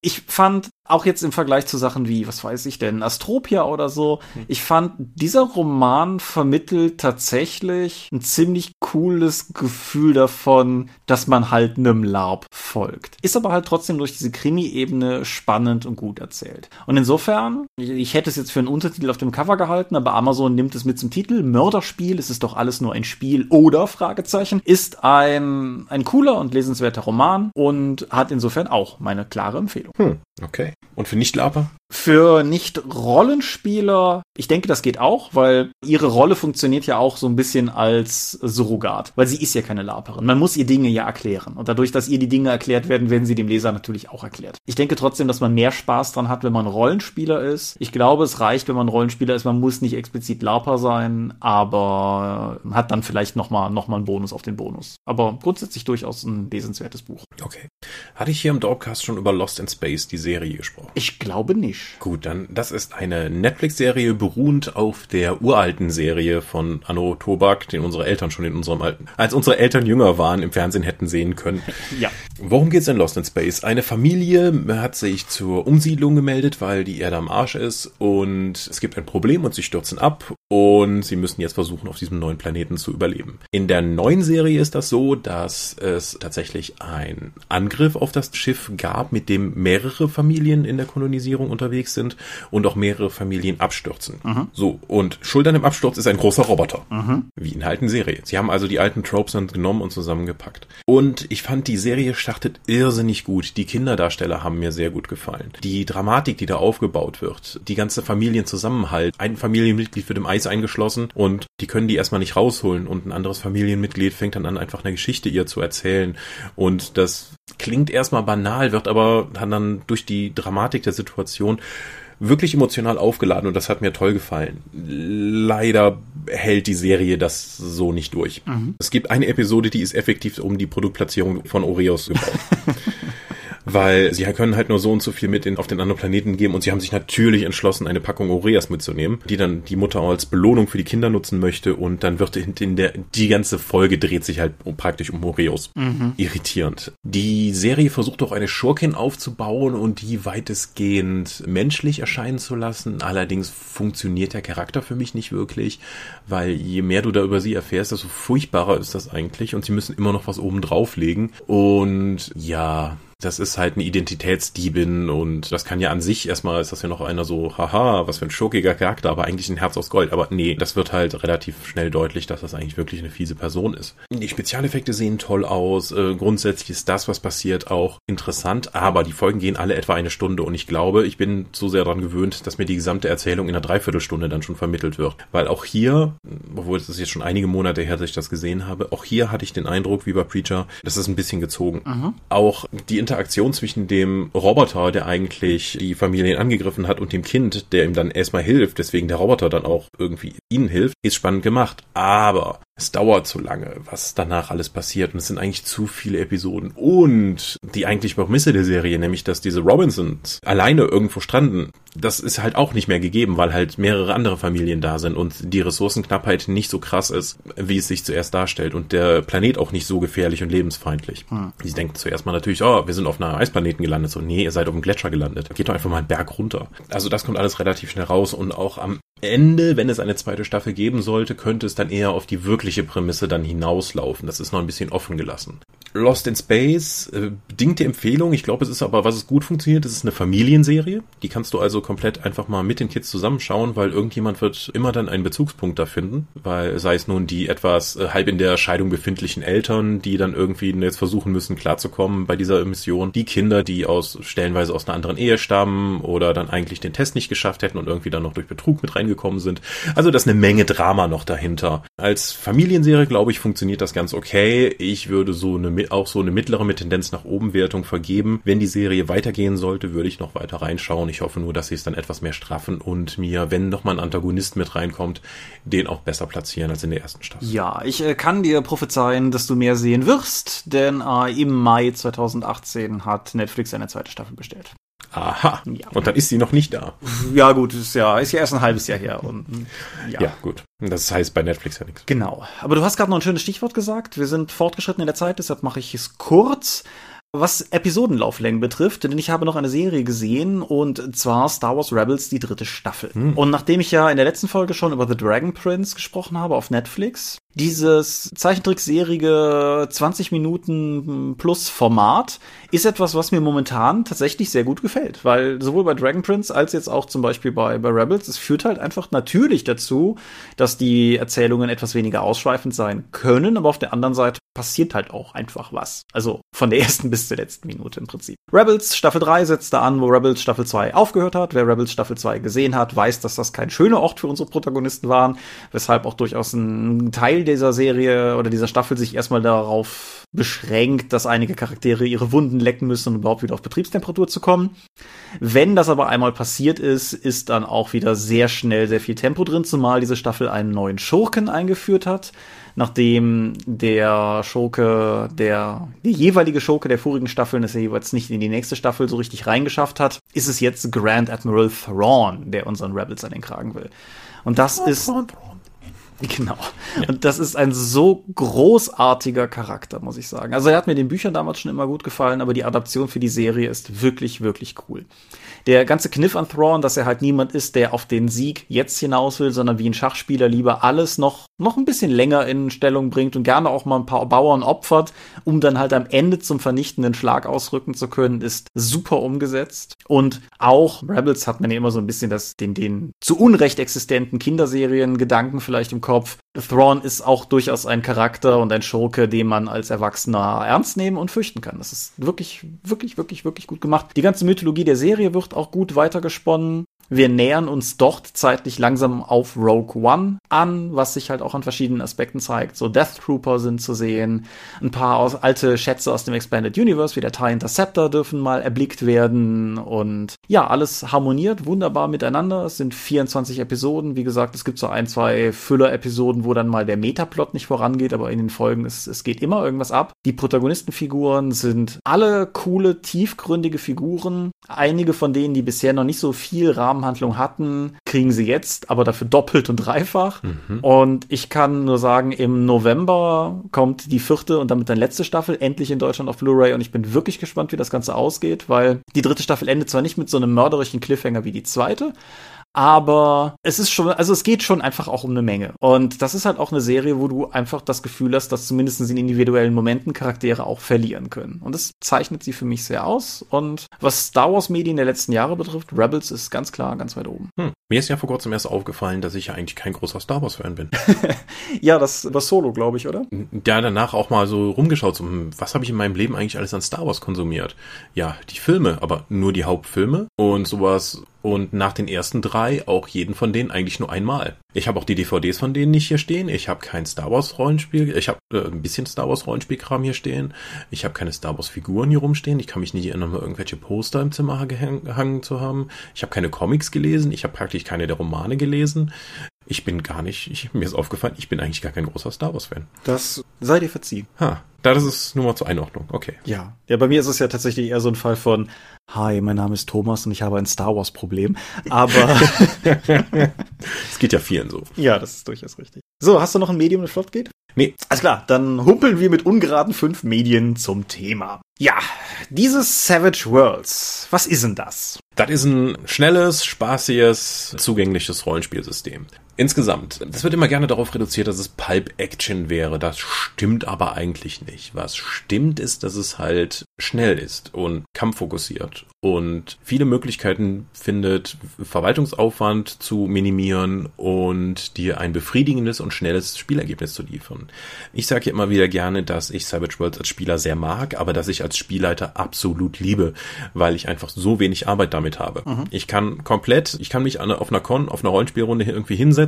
ich fand auch jetzt im Vergleich zu Sachen wie, was weiß ich denn, Astropia oder so, ich fand, dieser Roman vermittelt tatsächlich ein ziemlich cooles Gefühl davon, dass man halt einem LARP folgt. Ist aber halt trotzdem durch diese Krimi-Ebene spannend und gut erzählt. Und insofern, ich, hätte es jetzt für einen Untertitel auf dem Cover gehalten, aber Amazon nimmt es mit zum Titel. Mörderspiel, es ist doch alles nur ein Spiel oder Fragezeichen, ist ein, ein cooler und lesenswerter Roman und hat insofern auch meine klare Empfehlung. Hm, okay. Und für Nicht-Laper? Für Nicht-Rollenspieler, ich denke, das geht auch, weil ihre Rolle funktioniert ja auch so ein bisschen als Surrogat, weil sie ist ja keine Laperin. Man muss ihr Dinge ja erklären. Und dadurch, dass ihr die Dinge erklärt werden, werden sie dem Leser natürlich auch erklärt. Ich denke trotzdem, dass man mehr Spaß dran hat, wenn man Rollenspieler ist. Ich glaube, es reicht, wenn man Rollenspieler ist. Man muss nicht explizit Laper sein, aber hat dann vielleicht nochmal noch mal einen Bonus auf den Bonus. Aber grundsätzlich durchaus ein lesenswertes Buch. Okay. Hatte ich hier im Dogcast schon über Lost in Space, die Serie, gesprochen? Ich glaube nicht. Gut, dann, das ist eine Netflix-Serie beruhend auf der uralten Serie von Anno Tobak, den unsere Eltern schon in unserem alten, als unsere Eltern jünger waren, im Fernsehen hätten sehen können. Ja. Worum geht's in Lost in Space? Eine Familie hat sich zur Umsiedlung gemeldet, weil die Erde am Arsch ist und es gibt ein Problem und sie stürzen ab und sie müssen jetzt versuchen, auf diesem neuen Planeten zu überleben. In der neuen Serie ist das so, dass es tatsächlich einen Angriff auf das Schiff gab, mit dem mehrere Familien in der Kolonisierung unterwegs sind und auch mehrere Familien abstürzen. So, und schuld an dem Absturz ist ein großer Roboter. Wie in der alten Serie. Sie haben also die alten Tropes dann genommen und zusammengepackt. Und ich fand, die Serie startet irrsinnig gut. Die Kinderdarsteller haben mir sehr gut gefallen. Die Dramatik, die da aufgebaut wird, die ganze Familienzusammenhalt. Ein Familienmitglied wird im Eis eingeschlossen und die können die erstmal nicht rausholen und ein anderes Familienmitglied fängt dann an, einfach eine Geschichte ihr zu erzählen. Und das klingt erstmal banal, wird aber dann, durch die Dramatik der Situation wirklich emotional aufgeladen und das hat mir toll gefallen. Leider hält die Serie das so nicht durch. Es gibt eine Episode, die ist effektiv um die Produktplatzierung von Oreos gebaut. Weil sie können halt nur so und so viel mit in, auf den anderen Planeten geben und sie haben sich natürlich entschlossen, eine Packung Oreas mitzunehmen, die dann die Mutter auch als Belohnung für die Kinder nutzen möchte und dann wird in, der, die ganze Folge dreht sich halt um, praktisch um Oreos. Irritierend. Die Serie versucht auch eine Schurkin aufzubauen und die weitestgehend menschlich erscheinen zu lassen. Allerdings funktioniert der Charakter für mich nicht wirklich, weil je mehr du da über sie erfährst, desto furchtbarer ist das eigentlich und sie müssen immer noch was oben drauflegen. Und ja, Das ist halt eine Identitätsdiebin und das kann ja an sich erstmal ist das ja noch einer so, haha, was für ein schurkiger Charakter, aber eigentlich ein Herz aus Gold. Aber nee, das wird halt relativ schnell deutlich, dass das eigentlich wirklich eine fiese Person ist. Die Spezialeffekte sehen toll aus. Äh, grundsätzlich ist das, was passiert, auch interessant, aber die Folgen gehen alle etwa eine Stunde und ich glaube, ich bin so sehr daran gewöhnt, dass mir die gesamte Erzählung in einer Dreiviertelstunde dann schon vermittelt wird. Weil auch hier, obwohl es jetzt schon einige Monate her, dass ich das gesehen habe, auch hier hatte ich den Eindruck, wie bei Preacher, das ist ein bisschen gezogen. Mhm. Auch die Interaktion zwischen dem Roboter, der eigentlich die Familien angegriffen hat, und dem Kind, der ihm dann erstmal hilft, deswegen der Roboter dann auch irgendwie ihnen hilft, ist spannend gemacht. Aber es dauert zu lange, was danach alles passiert. Und es sind eigentlich zu viele Episoden. Und die eigentlich Prämisse der Serie, nämlich, dass diese Robinsons alleine irgendwo stranden, das ist halt auch nicht mehr gegeben, weil halt mehrere andere Familien da sind und die Ressourcenknappheit nicht so krass ist, wie es sich zuerst darstellt. Und der Planet auch nicht so gefährlich und lebensfeindlich. Hm. Sie denken zuerst mal natürlich, oh, wir sind auf einer Eisplaneten gelandet. So, nee, ihr seid auf einem Gletscher gelandet. Geht doch einfach mal einen Berg runter. Also das kommt alles relativ schnell raus und auch am Ende, wenn es eine zweite Staffel geben sollte, könnte es dann eher auf die wirkliche Prämisse dann hinauslaufen. Das ist noch ein bisschen offen gelassen. Lost in Space, äh, bedingte Empfehlung. Ich glaube, es ist aber, was es gut funktioniert, es ist eine Familienserie. Die kannst du also komplett einfach mal mit den Kids zusammenschauen, weil irgendjemand wird immer dann einen Bezugspunkt da finden. Weil sei es nun die etwas äh, halb in der Scheidung befindlichen Eltern, die dann irgendwie jetzt versuchen müssen, klarzukommen bei dieser Mission. Die Kinder, die aus stellenweise aus einer anderen Ehe stammen oder dann eigentlich den Test nicht geschafft hätten und irgendwie dann noch durch Betrug mit rein reingekommen sind. Also da ist eine Menge Drama noch dahinter. Als Familienserie, glaube ich, funktioniert das ganz okay. Ich würde so eine, auch so eine mittlere mit Tendenz nach oben Wertung vergeben. Wenn die Serie weitergehen sollte, würde ich noch weiter reinschauen. Ich hoffe nur, dass sie es dann etwas mehr straffen und mir, wenn noch mal ein Antagonist mit reinkommt, den auch besser platzieren als in der ersten Staffel. Ja, ich äh, kann dir prophezeien, dass du mehr sehen wirst, denn äh, im Mai 2018 hat Netflix eine zweite Staffel bestellt. Aha. Ja. Und dann ist sie noch nicht da. Ja, gut, ist ja, ist ja erst ein halbes Jahr her. Und, ja. ja, gut. Das heißt bei Netflix ja nichts. Genau. Aber du hast gerade noch ein schönes Stichwort gesagt. Wir sind fortgeschritten in der Zeit, deshalb mache ich es kurz. Was Episodenlauflängen betrifft, denn ich habe noch eine Serie gesehen und zwar Star Wars Rebels, die dritte Staffel. Hm. Und nachdem ich ja in der letzten Folge schon über The Dragon Prince gesprochen habe auf Netflix, dieses Zeichentrickserige 20 Minuten plus Format ist etwas, was mir momentan tatsächlich sehr gut gefällt, weil sowohl bei Dragon Prince als jetzt auch zum Beispiel bei, bei Rebels, es führt halt einfach natürlich dazu, dass die Erzählungen etwas weniger ausschweifend sein können, aber auf der anderen Seite passiert halt auch einfach was. Also von der ersten bis zur letzten Minute im Prinzip. Rebels Staffel 3 setzt da an, wo Rebels Staffel 2 aufgehört hat. Wer Rebels Staffel 2 gesehen hat, weiß, dass das kein schöner Ort für unsere Protagonisten waren, weshalb auch durchaus ein Teil dieser Serie oder dieser Staffel sich erstmal darauf beschränkt, dass einige Charaktere ihre Wunden lecken müssen, um überhaupt wieder auf Betriebstemperatur zu kommen. Wenn das aber einmal passiert ist, ist dann auch wieder sehr schnell sehr viel Tempo drin, zumal diese Staffel einen neuen Schurken eingeführt hat nachdem der Schurke, der, die jeweilige Schurke der vorigen Staffeln es ja jeweils nicht in die nächste Staffel so richtig reingeschafft hat, ist es jetzt Grand Admiral Thrawn, der unseren Rebels an den Kragen will. Und das ist, Genau. Ja. Und das ist ein so großartiger Charakter, muss ich sagen. Also er hat mir den Büchern damals schon immer gut gefallen, aber die Adaption für die Serie ist wirklich, wirklich cool. Der ganze Kniff an Thrawn, dass er halt niemand ist, der auf den Sieg jetzt hinaus will, sondern wie ein Schachspieler lieber alles noch, noch ein bisschen länger in Stellung bringt und gerne auch mal ein paar Bauern opfert, um dann halt am Ende zum vernichtenden Schlag ausrücken zu können, ist super umgesetzt. Und auch Rebels hat man ja immer so ein bisschen das, den, den zu Unrecht existenten Kinderserien-Gedanken vielleicht im Kopf. Thrawn ist auch durchaus ein Charakter und ein Schurke, den man als Erwachsener ernst nehmen und fürchten kann. Das ist wirklich, wirklich, wirklich, wirklich gut gemacht. Die ganze Mythologie der Serie wird auch gut weitergesponnen. Wir nähern uns dort zeitlich langsam auf Rogue One an, was sich halt auch an verschiedenen Aspekten zeigt. So Death Trooper sind zu sehen, ein paar aus, alte Schätze aus dem Expanded Universe, wie der TIE Interceptor dürfen mal erblickt werden und ja, alles harmoniert wunderbar miteinander. Es sind 24 Episoden. Wie gesagt, es gibt so ein, zwei Füller-Episoden, wo dann mal der Metaplot nicht vorangeht, aber in den Folgen es, es geht immer irgendwas ab. Die Protagonistenfiguren sind alle coole, tiefgründige Figuren. Einige von denen, die bisher noch nicht so viel Rahmen Rahmenhandlung hatten, kriegen sie jetzt, aber dafür doppelt und dreifach. Mhm. Und ich kann nur sagen, im November kommt die vierte und damit dann letzte Staffel endlich in Deutschland auf Blu-ray und ich bin wirklich gespannt, wie das Ganze ausgeht, weil die dritte Staffel endet zwar nicht mit so einem mörderischen Cliffhanger wie die zweite, aber es ist schon, also es geht schon einfach auch um eine Menge. Und das ist halt auch eine Serie, wo du einfach das Gefühl hast, dass zumindest in individuellen Momenten Charaktere auch verlieren können. Und das zeichnet sie für mich sehr aus. Und was Star Wars Medien der letzten Jahre betrifft, Rebels ist ganz klar ganz weit oben. Hm. Mir ist ja vor kurzem erst aufgefallen, dass ich ja eigentlich kein großer Star Wars Fan bin. ja, das war Solo, glaube ich, oder? Ja, danach auch mal so rumgeschaut, so, hm, was habe ich in meinem Leben eigentlich alles an Star Wars konsumiert? Ja, die Filme, aber nur die Hauptfilme und sowas und nach den ersten drei auch jeden von denen eigentlich nur einmal. Ich habe auch die DVDs von denen nicht hier stehen. Ich habe kein Star Wars Rollenspiel. Ich habe äh, ein bisschen Star Wars Rollenspielkram hier stehen. Ich habe keine Star Wars Figuren hier rumstehen. Ich kann mich nicht erinnern, irgendwelche Poster im Zimmer gehangen zu haben. Ich habe keine Comics gelesen. Ich habe praktisch keine der Romane gelesen. Ich bin gar nicht, ich, mir ist aufgefallen, ich bin eigentlich gar kein großer Star Wars-Fan. Das sei dir verziehen. Ha, das ist nur mal zur Einordnung, okay. Ja. Ja, bei mir ist es ja tatsächlich eher so ein Fall von, hi, mein Name ist Thomas und ich habe ein Star Wars-Problem. Aber. Es geht ja vielen so. Ja, das ist durchaus richtig. So, hast du noch ein Medium, das flott geht? Nee. Alles klar, dann humpeln wir mit ungeraden fünf Medien zum Thema. Ja, dieses Savage Worlds, was ist denn das? Das ist ein schnelles, spaßiges, zugängliches Rollenspielsystem. Insgesamt, das wird immer gerne darauf reduziert, dass es Pulp Action wäre. Das stimmt aber eigentlich nicht. Was stimmt ist, dass es halt schnell ist und kampffokussiert und viele Möglichkeiten findet, Verwaltungsaufwand zu minimieren und dir ein befriedigendes und schnelles Spielergebnis zu liefern. Ich sage ja immer wieder gerne, dass ich Savage Worlds als Spieler sehr mag, aber dass ich als Spielleiter absolut liebe, weil ich einfach so wenig Arbeit damit habe. Mhm. Ich kann komplett, ich kann mich auf einer Con, auf einer Rollenspielrunde irgendwie hinsetzen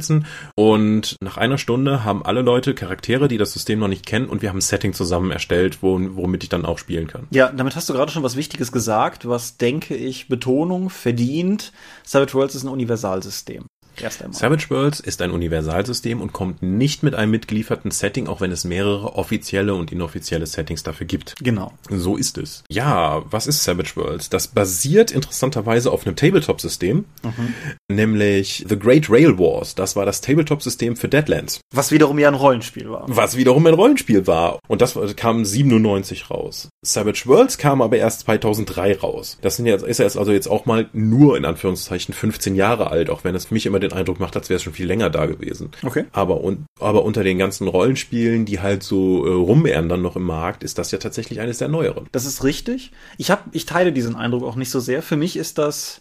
und nach einer Stunde haben alle Leute Charaktere, die das System noch nicht kennen und wir haben ein Setting zusammen erstellt, wo, womit ich dann auch spielen kann. Ja, damit hast du gerade schon was Wichtiges gesagt, was denke ich, Betonung verdient. Savage Worlds ist ein Universalsystem. Erst einmal. Savage Worlds ist ein Universalsystem und kommt nicht mit einem mitgelieferten Setting, auch wenn es mehrere offizielle und inoffizielle Settings dafür gibt. Genau. So ist es. Ja, was ist Savage Worlds? Das basiert interessanterweise auf einem Tabletop-System, mhm. nämlich The Great Rail Wars. Das war das Tabletop-System für Deadlands. Was wiederum ja ein Rollenspiel war. Was wiederum ein Rollenspiel war. Und das kam 97 raus. Savage Worlds kam aber erst 2003 raus. Das sind jetzt, ist jetzt also jetzt auch mal nur in Anführungszeichen 15 Jahre alt, auch wenn es mich immer den den Eindruck macht, als wäre es schon viel länger da gewesen. Okay. Aber, und, aber unter den ganzen Rollenspielen, die halt so äh, rummehren dann noch im Markt, ist das ja tatsächlich eines der neueren. Das ist richtig. Ich hab, ich teile diesen Eindruck auch nicht so sehr. Für mich ist das,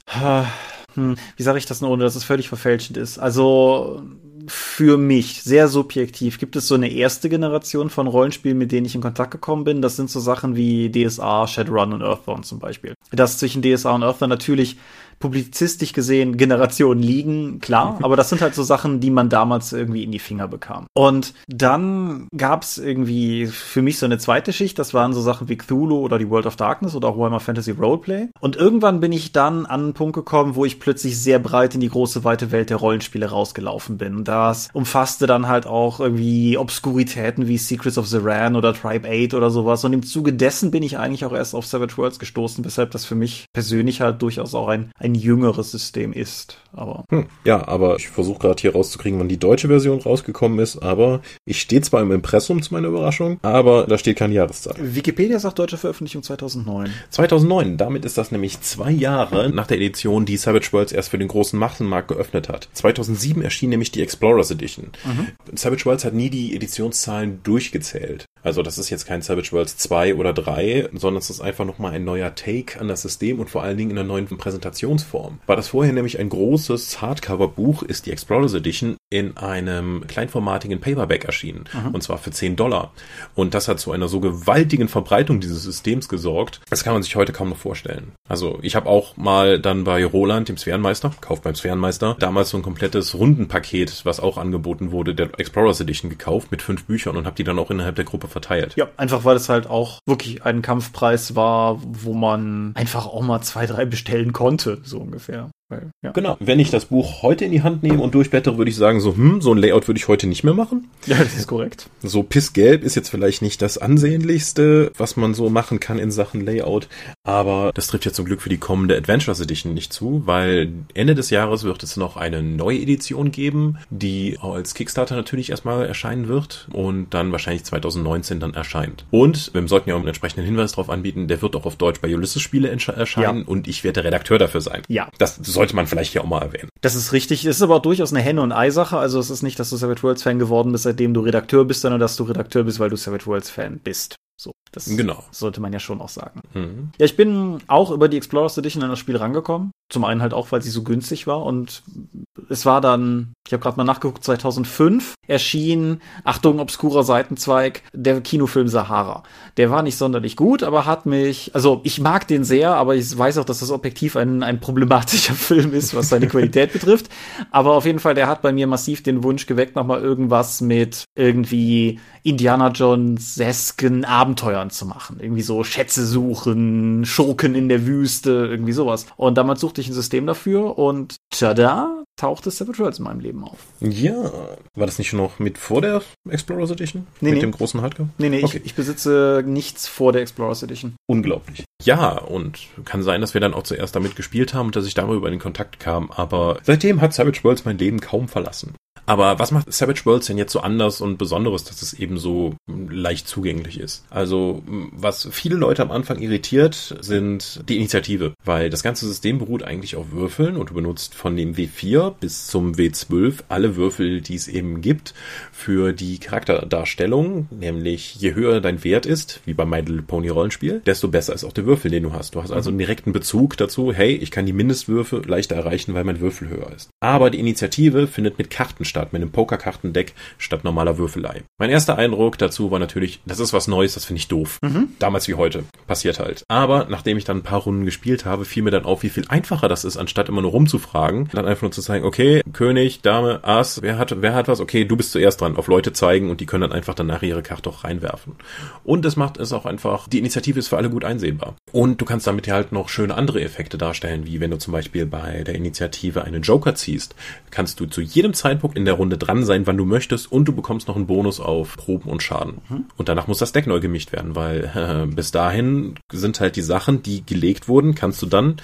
hm, wie sage ich das nur, ohne dass es völlig verfälschend ist? Also, für mich sehr subjektiv gibt es so eine erste Generation von Rollenspielen, mit denen ich in Kontakt gekommen bin. Das sind so Sachen wie DSA, Shadowrun und Earthbound zum Beispiel. Das zwischen DSA und Earthbound natürlich publizistisch gesehen Generationen liegen, klar, aber das sind halt so Sachen, die man damals irgendwie in die Finger bekam. Und dann gab's irgendwie für mich so eine zweite Schicht, das waren so Sachen wie Cthulhu oder die World of Darkness oder auch Warhammer Fantasy Roleplay. Und irgendwann bin ich dann an einen Punkt gekommen, wo ich plötzlich sehr breit in die große weite Welt der Rollenspiele rausgelaufen bin. Das umfasste dann halt auch irgendwie Obskuritäten wie Secrets of the Ran oder Tribe 8 oder sowas. Und im Zuge dessen bin ich eigentlich auch erst auf Savage Worlds gestoßen, weshalb das für mich persönlich halt durchaus auch ein, ein ein jüngeres System ist. Aber hm, ja, aber ich versuche gerade hier rauszukriegen, wann die deutsche Version rausgekommen ist. Aber ich stehe zwar im Impressum zu meiner Überraschung, aber da steht keine Jahreszahl. Wikipedia sagt deutsche Veröffentlichung 2009. 2009, damit ist das nämlich zwei Jahre nach der Edition, die Savage Worlds erst für den großen Massenmarkt geöffnet hat. 2007 erschien nämlich die Explorers Edition. Mhm. Savage Worlds hat nie die Editionszahlen durchgezählt. Also das ist jetzt kein Savage Worlds 2 oder 3, sondern es ist einfach nochmal ein neuer Take an das System und vor allen Dingen in einer neuen Präsentationsform. War das vorher nämlich ein großes Hardcover-Buch, ist die Explorers Edition in einem kleinformatigen Paperback erschienen. Mhm. Und zwar für 10 Dollar. Und das hat zu einer so gewaltigen Verbreitung dieses Systems gesorgt, das kann man sich heute kaum noch vorstellen. Also ich habe auch mal dann bei Roland, dem Sphärenmeister, Kauf beim Sphärenmeister, damals so ein komplettes Rundenpaket, was auch angeboten wurde, der Explorers Edition gekauft mit fünf Büchern und habe die dann auch innerhalb der Gruppe verteilt. Ja, einfach weil es halt auch wirklich ein Kampfpreis war, wo man einfach auch mal zwei, drei bestellen konnte, so ungefähr. Weil, ja. Genau. Wenn ich das Buch heute in die Hand nehme und durchblättere, würde ich sagen, so, hm, so ein Layout würde ich heute nicht mehr machen. Ja, das ist korrekt. So pissgelb ist jetzt vielleicht nicht das ansehnlichste, was man so machen kann in Sachen Layout. Aber das trifft ja zum Glück für die kommende Adventures Edition nicht zu, weil Ende des Jahres wird es noch eine neue Edition geben, die als Kickstarter natürlich erstmal erscheinen wird und dann wahrscheinlich 2019 dann erscheint. Und wir sollten ja auch einen entsprechenden Hinweis darauf anbieten, der wird auch auf Deutsch bei Ulysses Spiele erscheinen ja. und ich werde der Redakteur dafür sein. Ja. Das sollte man vielleicht hier auch mal erwähnen. Das ist richtig. Es ist aber auch durchaus eine Henne- und Ei-Sache. Also es ist nicht, dass du Savage Worlds Fan geworden bist, seitdem du Redakteur bist, sondern dass du Redakteur bist, weil du Savage Worlds Fan bist. So, das genau. sollte man ja schon auch sagen. Mhm. Ja, ich bin auch über die Explorers Edition an das Spiel rangekommen. Zum einen halt auch, weil sie so günstig war und es war dann, ich habe gerade mal nachgeguckt, 2005 erschien, Achtung, obskurer Seitenzweig, der Kinofilm Sahara. Der war nicht sonderlich gut, aber hat mich, also ich mag den sehr, aber ich weiß auch, dass das objektiv ein, ein problematischer Film ist, was seine Qualität betrifft. Aber auf jeden Fall, der hat bei mir massiv den Wunsch geweckt, nochmal irgendwas mit irgendwie Indiana Jones-esken Abenteuern zu machen. Irgendwie so Schätze suchen, Schurken in der Wüste, irgendwie sowas. Und damals suchte ich ein System dafür und tada, tauchte Savage Worlds in meinem Leben auf. Ja, war das nicht schon noch mit vor der Explorers Edition? Nee, mit nee. dem großen Hardcore? Nee, nee, Okay. ich, ich besitze nichts vor der Explorers Edition. Unglaublich. Ja, und kann sein, dass wir dann auch zuerst damit gespielt haben und dass ich darüber in Kontakt kam, aber seitdem hat Savage Worlds mein Leben kaum verlassen. Aber was macht Savage Worlds denn jetzt so anders und Besonderes, dass es eben so mm, leicht zugänglich ist? Also, mm, was viele Leute am Anfang irritiert, sind die Initiative, weil das ganze System beruht eigentlich auf Würfeln und du benutzt von dem W4 bis zum W12 alle Würfel, die es eben gibt, für die Charakterdarstellung, nämlich je höher dein Wert ist, wie beim My Little Pony Rollenspiel, desto besser ist auch der Würfel, den du hast. Du hast also einen direkten Bezug dazu, hey, ich kann die Mindestwürfe leichter erreichen, weil mein Würfel höher ist. Aber die Initiative findet mit Karten statt, mit einem Pokerkartendeck statt normaler Würfelei. Mein erster Eindruck dazu war natürlich, das ist was Neues, das finde ich doof. Damals wie heute. Passiert halt. Aber nachdem ich dann ein paar Runden gespielt habe, fiel mir dann auf, wie viel einfacher das ist, anstatt immer nur rumzufragen, dann einfach nur zu sagen, okay, König, Dame, Ass, wer hat, wer hat was? Okay, du bist zuerst dran. Auf Leute zeigen und die können dann einfach danach ihre Karte auch reinwerfen. Und es macht es auch einfach, die Initiative ist für alle gut einsehbar. Und du kannst damit ja halt noch schöne andere Effekte darstellen, wie wenn du zum Beispiel bei der Initiative einen Joker ziehst, kannst du zu jedem Zeitpunkt in der Runde dran sein, wann du möchtest und du bekommst noch einen Bonus auf Proben und Schaden. Und danach muss das Deck neu gemischt werden, weil äh, bis dahin sind halt die Sachen, die gelegt wurden, kannst du dann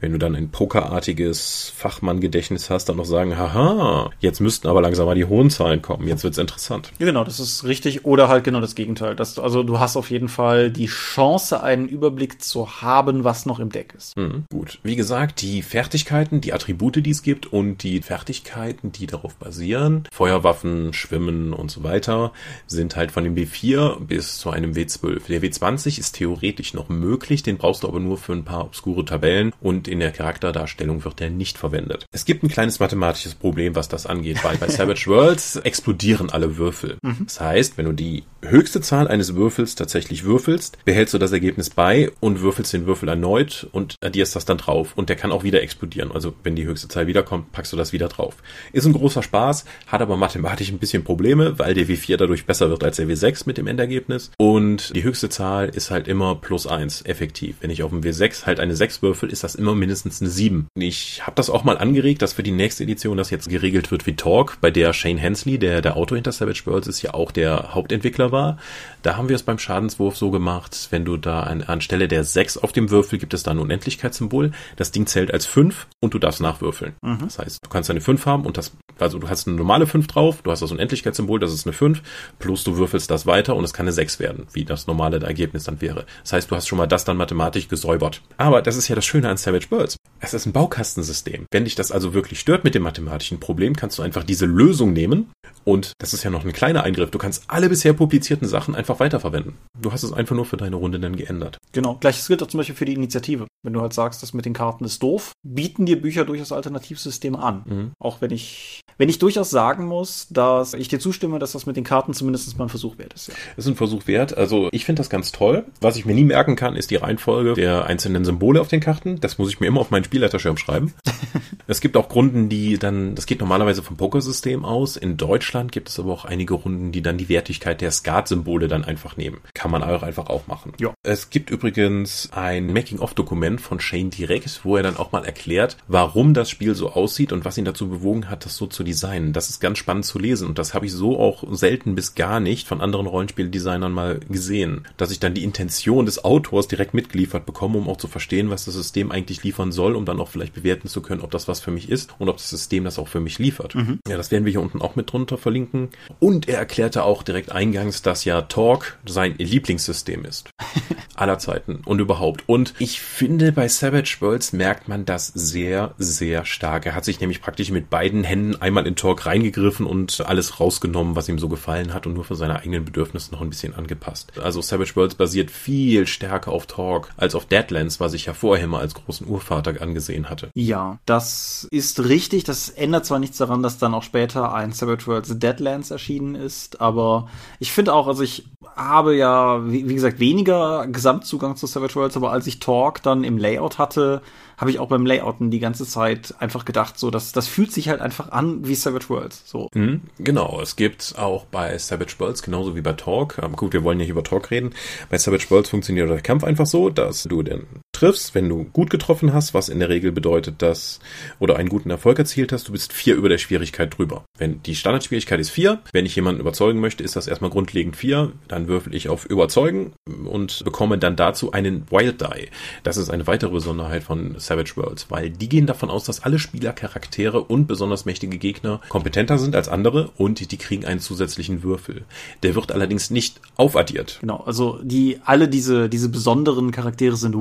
wenn du dann ein pokerartiges Fachmann-Gedächtnis hast, dann noch sagen, haha, jetzt müssten aber langsam mal die hohen Zahlen kommen, jetzt wird's interessant. Ja, genau, das ist richtig. Oder halt genau das Gegenteil. Das, also du hast auf jeden Fall die Chance, einen Überblick zu haben, was noch im Deck ist. Mhm, gut. Wie gesagt, die Fertigkeiten, die Attribute, die es gibt und die Fertigkeiten, die darauf basieren, Feuerwaffen, Schwimmen und so weiter, sind halt von dem W4 bis zu einem W12. Der W20 ist theoretisch noch möglich, den brauchst du aber nur für ein paar obskure Tabellen und in der Charakterdarstellung wird der nicht verwendet. Es gibt ein kleines mathematisches Problem, was das angeht, weil bei Savage Worlds explodieren alle Würfel. Das heißt, wenn du die höchste Zahl eines Würfels tatsächlich würfelst, behältst du das Ergebnis bei und würfelst den Würfel erneut und addierst das dann drauf. Und der kann auch wieder explodieren. Also wenn die höchste Zahl wiederkommt, packst du das wieder drauf. Ist ein großer Spaß, hat aber mathematisch ein bisschen Probleme, weil der W4 dadurch besser wird als der W6 mit dem Endergebnis. Und die höchste Zahl ist halt immer plus eins effektiv. Wenn ich auf dem W6 halt eine 6 würfel, ist das immer mindestens eine 7. Ich habe das auch mal angeregt, dass für die nächste Edition das jetzt geregelt wird wie Talk, bei der Shane Hensley, der der Autor hinter Savage Worlds ist, ja auch der Hauptentwickler war. Da haben wir es beim Schadenswurf so gemacht, wenn du da an, anstelle der 6 auf dem Würfel gibt es da ein Unendlichkeitssymbol. Das Ding zählt als 5 und du darfst nachwürfeln. Das heißt, du kannst eine 5 haben und das, also du hast eine normale 5 drauf, du hast das Unendlichkeitssymbol, das ist eine 5, plus du würfelst das weiter und es kann eine 6 werden, wie das normale Ergebnis dann wäre. Das heißt, du hast schon mal das dann mathematisch gesäubert. Aber das ist ja das Schöne an Savage Worlds. Es ist ein Baukastensystem. Wenn dich das also wirklich stört mit dem mathematischen Problem, kannst du einfach diese Lösung nehmen und das ist ja noch ein kleiner Eingriff. Du kannst alle bisher publizierten Sachen einfach weiterverwenden. Du hast es einfach nur für deine Runde dann geändert. Genau. Gleiches gilt auch zum Beispiel für die Initiative. Wenn du halt sagst, das mit den Karten ist doof, bieten dir Bücher durchaus Alternativsysteme an. Mhm. Auch wenn ich, wenn ich durchaus sagen muss, dass ich dir zustimme, dass das mit den Karten zumindest mal ein Versuch wert ist. Ja. Ist ein Versuch wert. Also ich finde das ganz toll. Was ich mir nie merken kann, ist die Reihenfolge der einzelnen Symbole auf den Karten. Das muss ich mir immer auf meinen Spielleiterschirm schreiben. es gibt auch Runden, die dann, das geht normalerweise vom Pokersystem aus. In Deutschland gibt es aber auch einige Runden, die dann die Wertigkeit der Skat-Symbole dann einfach nehmen. Kann man auch einfach auch machen. Ja. Es gibt übrigens ein Making-of-Dokument von Shane direkt, wo er dann auch mal erklärt, warum das Spiel so aussieht und was ihn dazu bewogen hat, das so zu designen. Das ist ganz spannend zu lesen und das habe ich so auch selten bis gar nicht von anderen Rollenspieldesignern mal gesehen, dass ich dann die Intention des Autors direkt mitgeliefert bekomme, um auch zu verstehen, was das System eigentlich liefern soll, um dann auch vielleicht bewerten zu können, ob das was für mich ist und ob das System das auch für mich liefert. Mhm. Ja, das werden wir hier unten auch mit drunter verlinken. Und er erklärte auch direkt eingangs, dass ja Talk sein Lieblingssystem ist. aller Zeiten und überhaupt. Und ich finde, bei Savage Worlds merkt man das sehr, sehr stark. Er hat sich nämlich praktisch mit beiden Händen einmal in Talk reingegriffen und alles rausgenommen, was ihm so gefallen hat und nur für seine eigenen Bedürfnisse noch ein bisschen angepasst. Also Savage Worlds basiert viel stärker auf Talk als auf Deadlands, was ich ja vorher mal als großen Urvater angesehen hatte. Ja, das ist richtig. Das ändert zwar nichts daran, dass dann auch später ein Savage Worlds Deadlands erschienen ist, aber ich finde auch, also ich habe ja, wie, wie gesagt, weniger Gesamtzugang zu Savage Worlds, aber als ich Talk dann im Layout hatte, habe ich auch beim Layouten die ganze Zeit einfach gedacht, so, das, das fühlt sich halt einfach an wie Savage Worlds. So. Mhm, genau, es gibt auch bei Savage Worlds, genauso wie bei Talk, aber gut, wir wollen ja hier über Talk reden. Bei Savage Worlds funktioniert der Kampf einfach so, dass du den triffst, wenn du gut getroffen hast, was in der Regel bedeutet, dass oder einen guten Erfolg erzielt hast, du bist vier über der Schwierigkeit drüber. Wenn die Standardschwierigkeit ist vier, wenn ich jemanden überzeugen möchte, ist das erstmal grundlegend vier, dann würfel ich auf überzeugen und bekomme dann dazu einen Wild Die. Das ist eine weitere Besonderheit von Savage Worlds, weil die gehen davon aus, dass alle Spielercharaktere und besonders mächtige Gegner kompetenter sind als andere und die kriegen einen zusätzlichen Würfel. Der wird allerdings nicht aufaddiert. Genau, also die alle diese diese besonderen Charaktere sind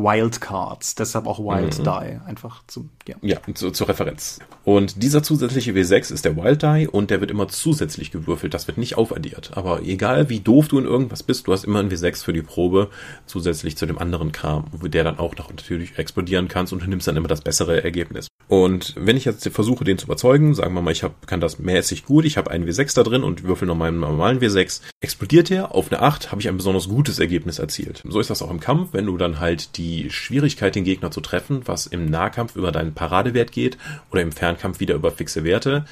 Wildcards, deshalb auch Wild mhm. Die einfach zum ja, ja zu, zur Referenz. Und dieser zusätzliche W6 ist der Wild Die und der wird immer zusätzlich gewürfelt, das wird nicht aufaddiert, aber egal wie doof du in irgendwas bist, du hast immer ein W6 für die Probe zusätzlich zu dem anderen Kram, der dann auch noch natürlich explodieren kannst und du nimmst dann immer das bessere Ergebnis. Und wenn ich jetzt versuche, den zu überzeugen, sagen wir mal, ich hab, kann das mäßig gut, ich habe einen W6 da drin und würfel noch meinen normalen W6, explodiert er, auf eine 8 habe ich ein besonders gutes Ergebnis erzielt. So ist das auch im Kampf, wenn du dann halt die Schwierigkeit, den Gegner zu treffen, was im Nahkampf über deinen Paradewert geht oder im Fernkampf wieder über fixe Werte,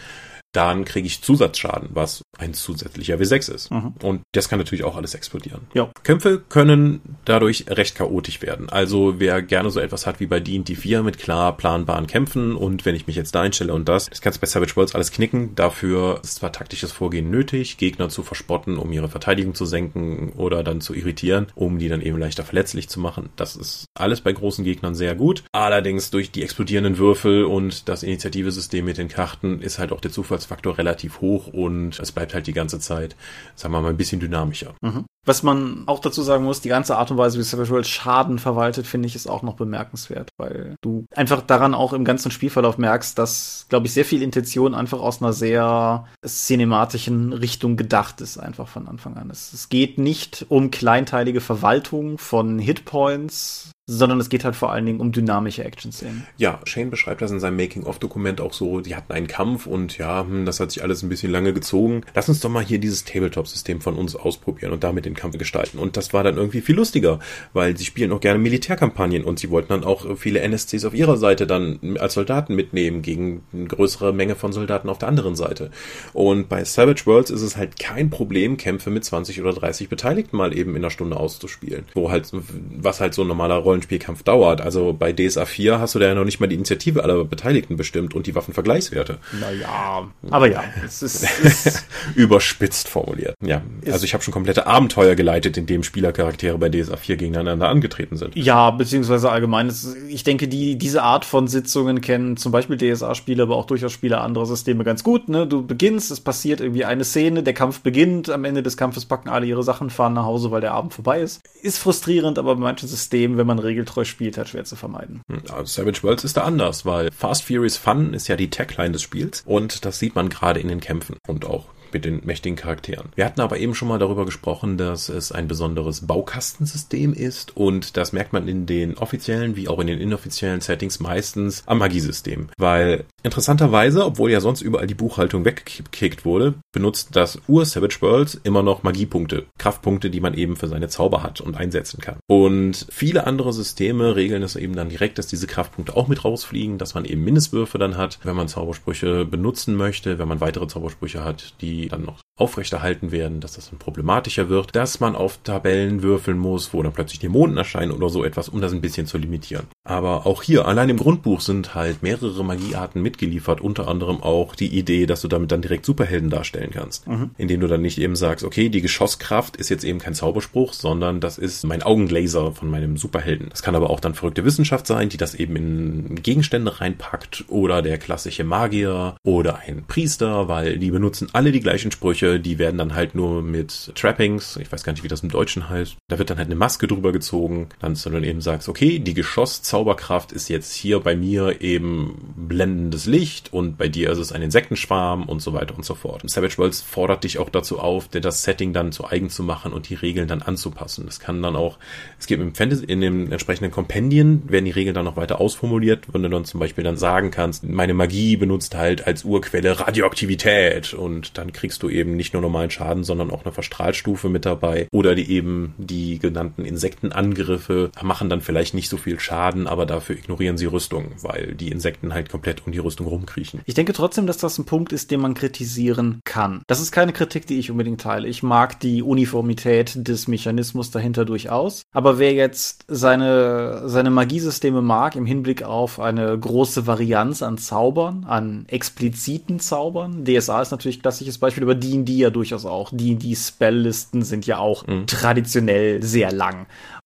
dann kriege ich Zusatzschaden, was ein zusätzlicher W6 ist. Mhm. Und das kann natürlich auch alles explodieren. Ja. Kämpfe können dadurch recht chaotisch werden. Also wer gerne so etwas hat wie bei D&D 4 mit klar planbaren Kämpfen und wenn ich mich jetzt da einstelle und das, das kannst du bei Savage Worlds alles knicken. Dafür ist zwar taktisches Vorgehen nötig, Gegner zu verspotten, um ihre Verteidigung zu senken oder dann zu irritieren, um die dann eben leichter verletzlich zu machen. Das ist alles bei großen Gegnern sehr gut. Allerdings durch die explodierenden Würfel und das Initiativesystem mit den Karten ist halt auch der Zufall Zufallsfaktor relativ hoch und es bleibt halt die ganze Zeit, sagen wir mal, ein bisschen dynamischer. Mhm. Was man auch dazu sagen muss, die ganze Art und Weise, wie Savage Worlds Schaden verwaltet, finde ich, ist auch noch bemerkenswert, weil du einfach daran auch im ganzen Spielverlauf merkst, dass, glaube ich, sehr viel Intention einfach aus einer sehr cinematischen Richtung gedacht ist, einfach von Anfang an. Es, es geht nicht um kleinteilige Verwaltung von Hitpoints, sondern es geht halt vor allen Dingen um dynamische Action-Szenen. Ja, Shane beschreibt das in seinem Making-of-Dokument auch so, die hatten einen Kampf und ja, hm, das hat sich alles ein bisschen lange gezogen. Lass uns doch mal hier dieses Tabletop-System von uns ausprobieren und damit den Kampf gestalten. Und das war dann irgendwie viel lustiger, weil sie spielen auch gerne Militärkampagnen und sie wollten dann auch viele NSCs auf ihrer Seite dann als Soldaten mitnehmen gegen eine größere Menge von Soldaten auf der anderen Seite. Und bei Savage Worlds ist es halt kein Problem, Kämpfe mit 20 oder 30 Beteiligten mal eben in einer Stunde auszuspielen. Wo halt, was halt so ein normaler Rollenspielkampf dauert. Also bei DSA 4 hast du da ja noch nicht mal die Initiative aller Beteiligten bestimmt und die Waffenvergleichswerte. Naja, aber ja, es ist, es überspitzt formuliert. Ja, also ich habe schon komplette Abenteuer geleitet, in dem Spielercharaktere bei DSA 4 gegeneinander angetreten sind. Ja, beziehungsweise allgemein. Ich denke, die diese Art von Sitzungen kennen zum Beispiel DSA-Spiele, aber auch durchaus Spieler anderer Systeme ganz gut. Ne? Du beginnst, es passiert irgendwie eine Szene, der Kampf beginnt, am Ende des Kampfes packen alle ihre Sachen, fahren nach Hause, weil der Abend vorbei ist. Ist frustrierend, aber bei manchen Systemen, wenn man regeltreu spielt, halt schwer zu vermeiden. Ja, Savage Worlds ist da anders, weil Fast Furious Fun ist ja die Tagline des Spiels und das sieht man gerade in den Kämpfen und auch mit den mächtigen Charakteren. Wir hatten aber eben schon mal darüber gesprochen, dass es ein besonderes Baukastensystem ist und das merkt man in den offiziellen wie auch in den inoffiziellen Settings meistens am Magiesystem, weil interessanterweise, obwohl ja sonst überall die Buchhaltung weggekickt wurde, benutzt das Ur-Savage Worlds immer noch Magiepunkte, Kraftpunkte, die man eben für seine Zauber hat und einsetzen kann. Und viele andere Systeme regeln es eben dann direkt, dass diese Kraftpunkte auch mit rausfliegen, dass man eben Mindestwürfe dann hat, wenn man Zaubersprüche benutzen möchte, wenn man weitere Zaubersprüche hat, die die dann noch aufrechterhalten werden, dass das dann problematischer wird, dass man auf Tabellen würfeln muss, wo dann plötzlich Dämonen erscheinen oder so etwas, um das ein bisschen zu limitieren. Aber auch hier, allein im Grundbuch sind halt mehrere Magiearten mitgeliefert, unter anderem auch die Idee, dass du damit dann direkt Superhelden darstellen kannst, mhm. indem du dann nicht eben sagst, okay, die Geschosskraft ist jetzt eben kein Zauberspruch, sondern das ist mein Augenglaser von meinem Superhelden. Das kann aber auch dann verrückte Wissenschaft sein, die das eben in Gegenstände reinpackt oder der klassische Magier oder ein Priester, weil die benutzen alle die gleichen Sprüche, die werden dann halt nur mit Trappings, ich weiß gar nicht, wie das im Deutschen heißt, da wird dann halt eine Maske drüber gezogen, dann du dann eben sagst, okay, die Geschosszauberkraft ist jetzt hier bei mir eben blendendes Licht und bei dir ist es ein Insektenschwarm und so weiter und so fort. Und Savage Worlds fordert dich auch dazu auf, dir das Setting dann zu eigen zu machen und die Regeln dann anzupassen. Das kann dann auch, es gibt im Fantasy, in den entsprechenden Kompendien werden die Regeln dann noch weiter ausformuliert, wenn du dann zum Beispiel dann sagen kannst, meine Magie benutzt halt als Urquelle Radioaktivität und dann kriegst du eben nicht nur normalen Schaden, sondern auch eine Verstrahlstufe mit dabei oder die eben die genannten Insektenangriffe machen dann vielleicht nicht so viel Schaden, aber dafür ignorieren sie Rüstung, weil die Insekten halt komplett um die Rüstung rumkriechen. Ich denke trotzdem, dass das ein Punkt ist, den man kritisieren kann. Das ist keine Kritik, die ich unbedingt teile. Ich mag die Uniformität des Mechanismus dahinter durchaus, aber wer jetzt seine seine Magiesysteme mag im Hinblick auf eine große Varianz an Zaubern, an expliziten Zaubern. DSA ist natürlich klassisches Beispiel, aber D&D ja durchaus auch. D&D-Spelllisten sind ja auch mhm. traditionell sehr lang.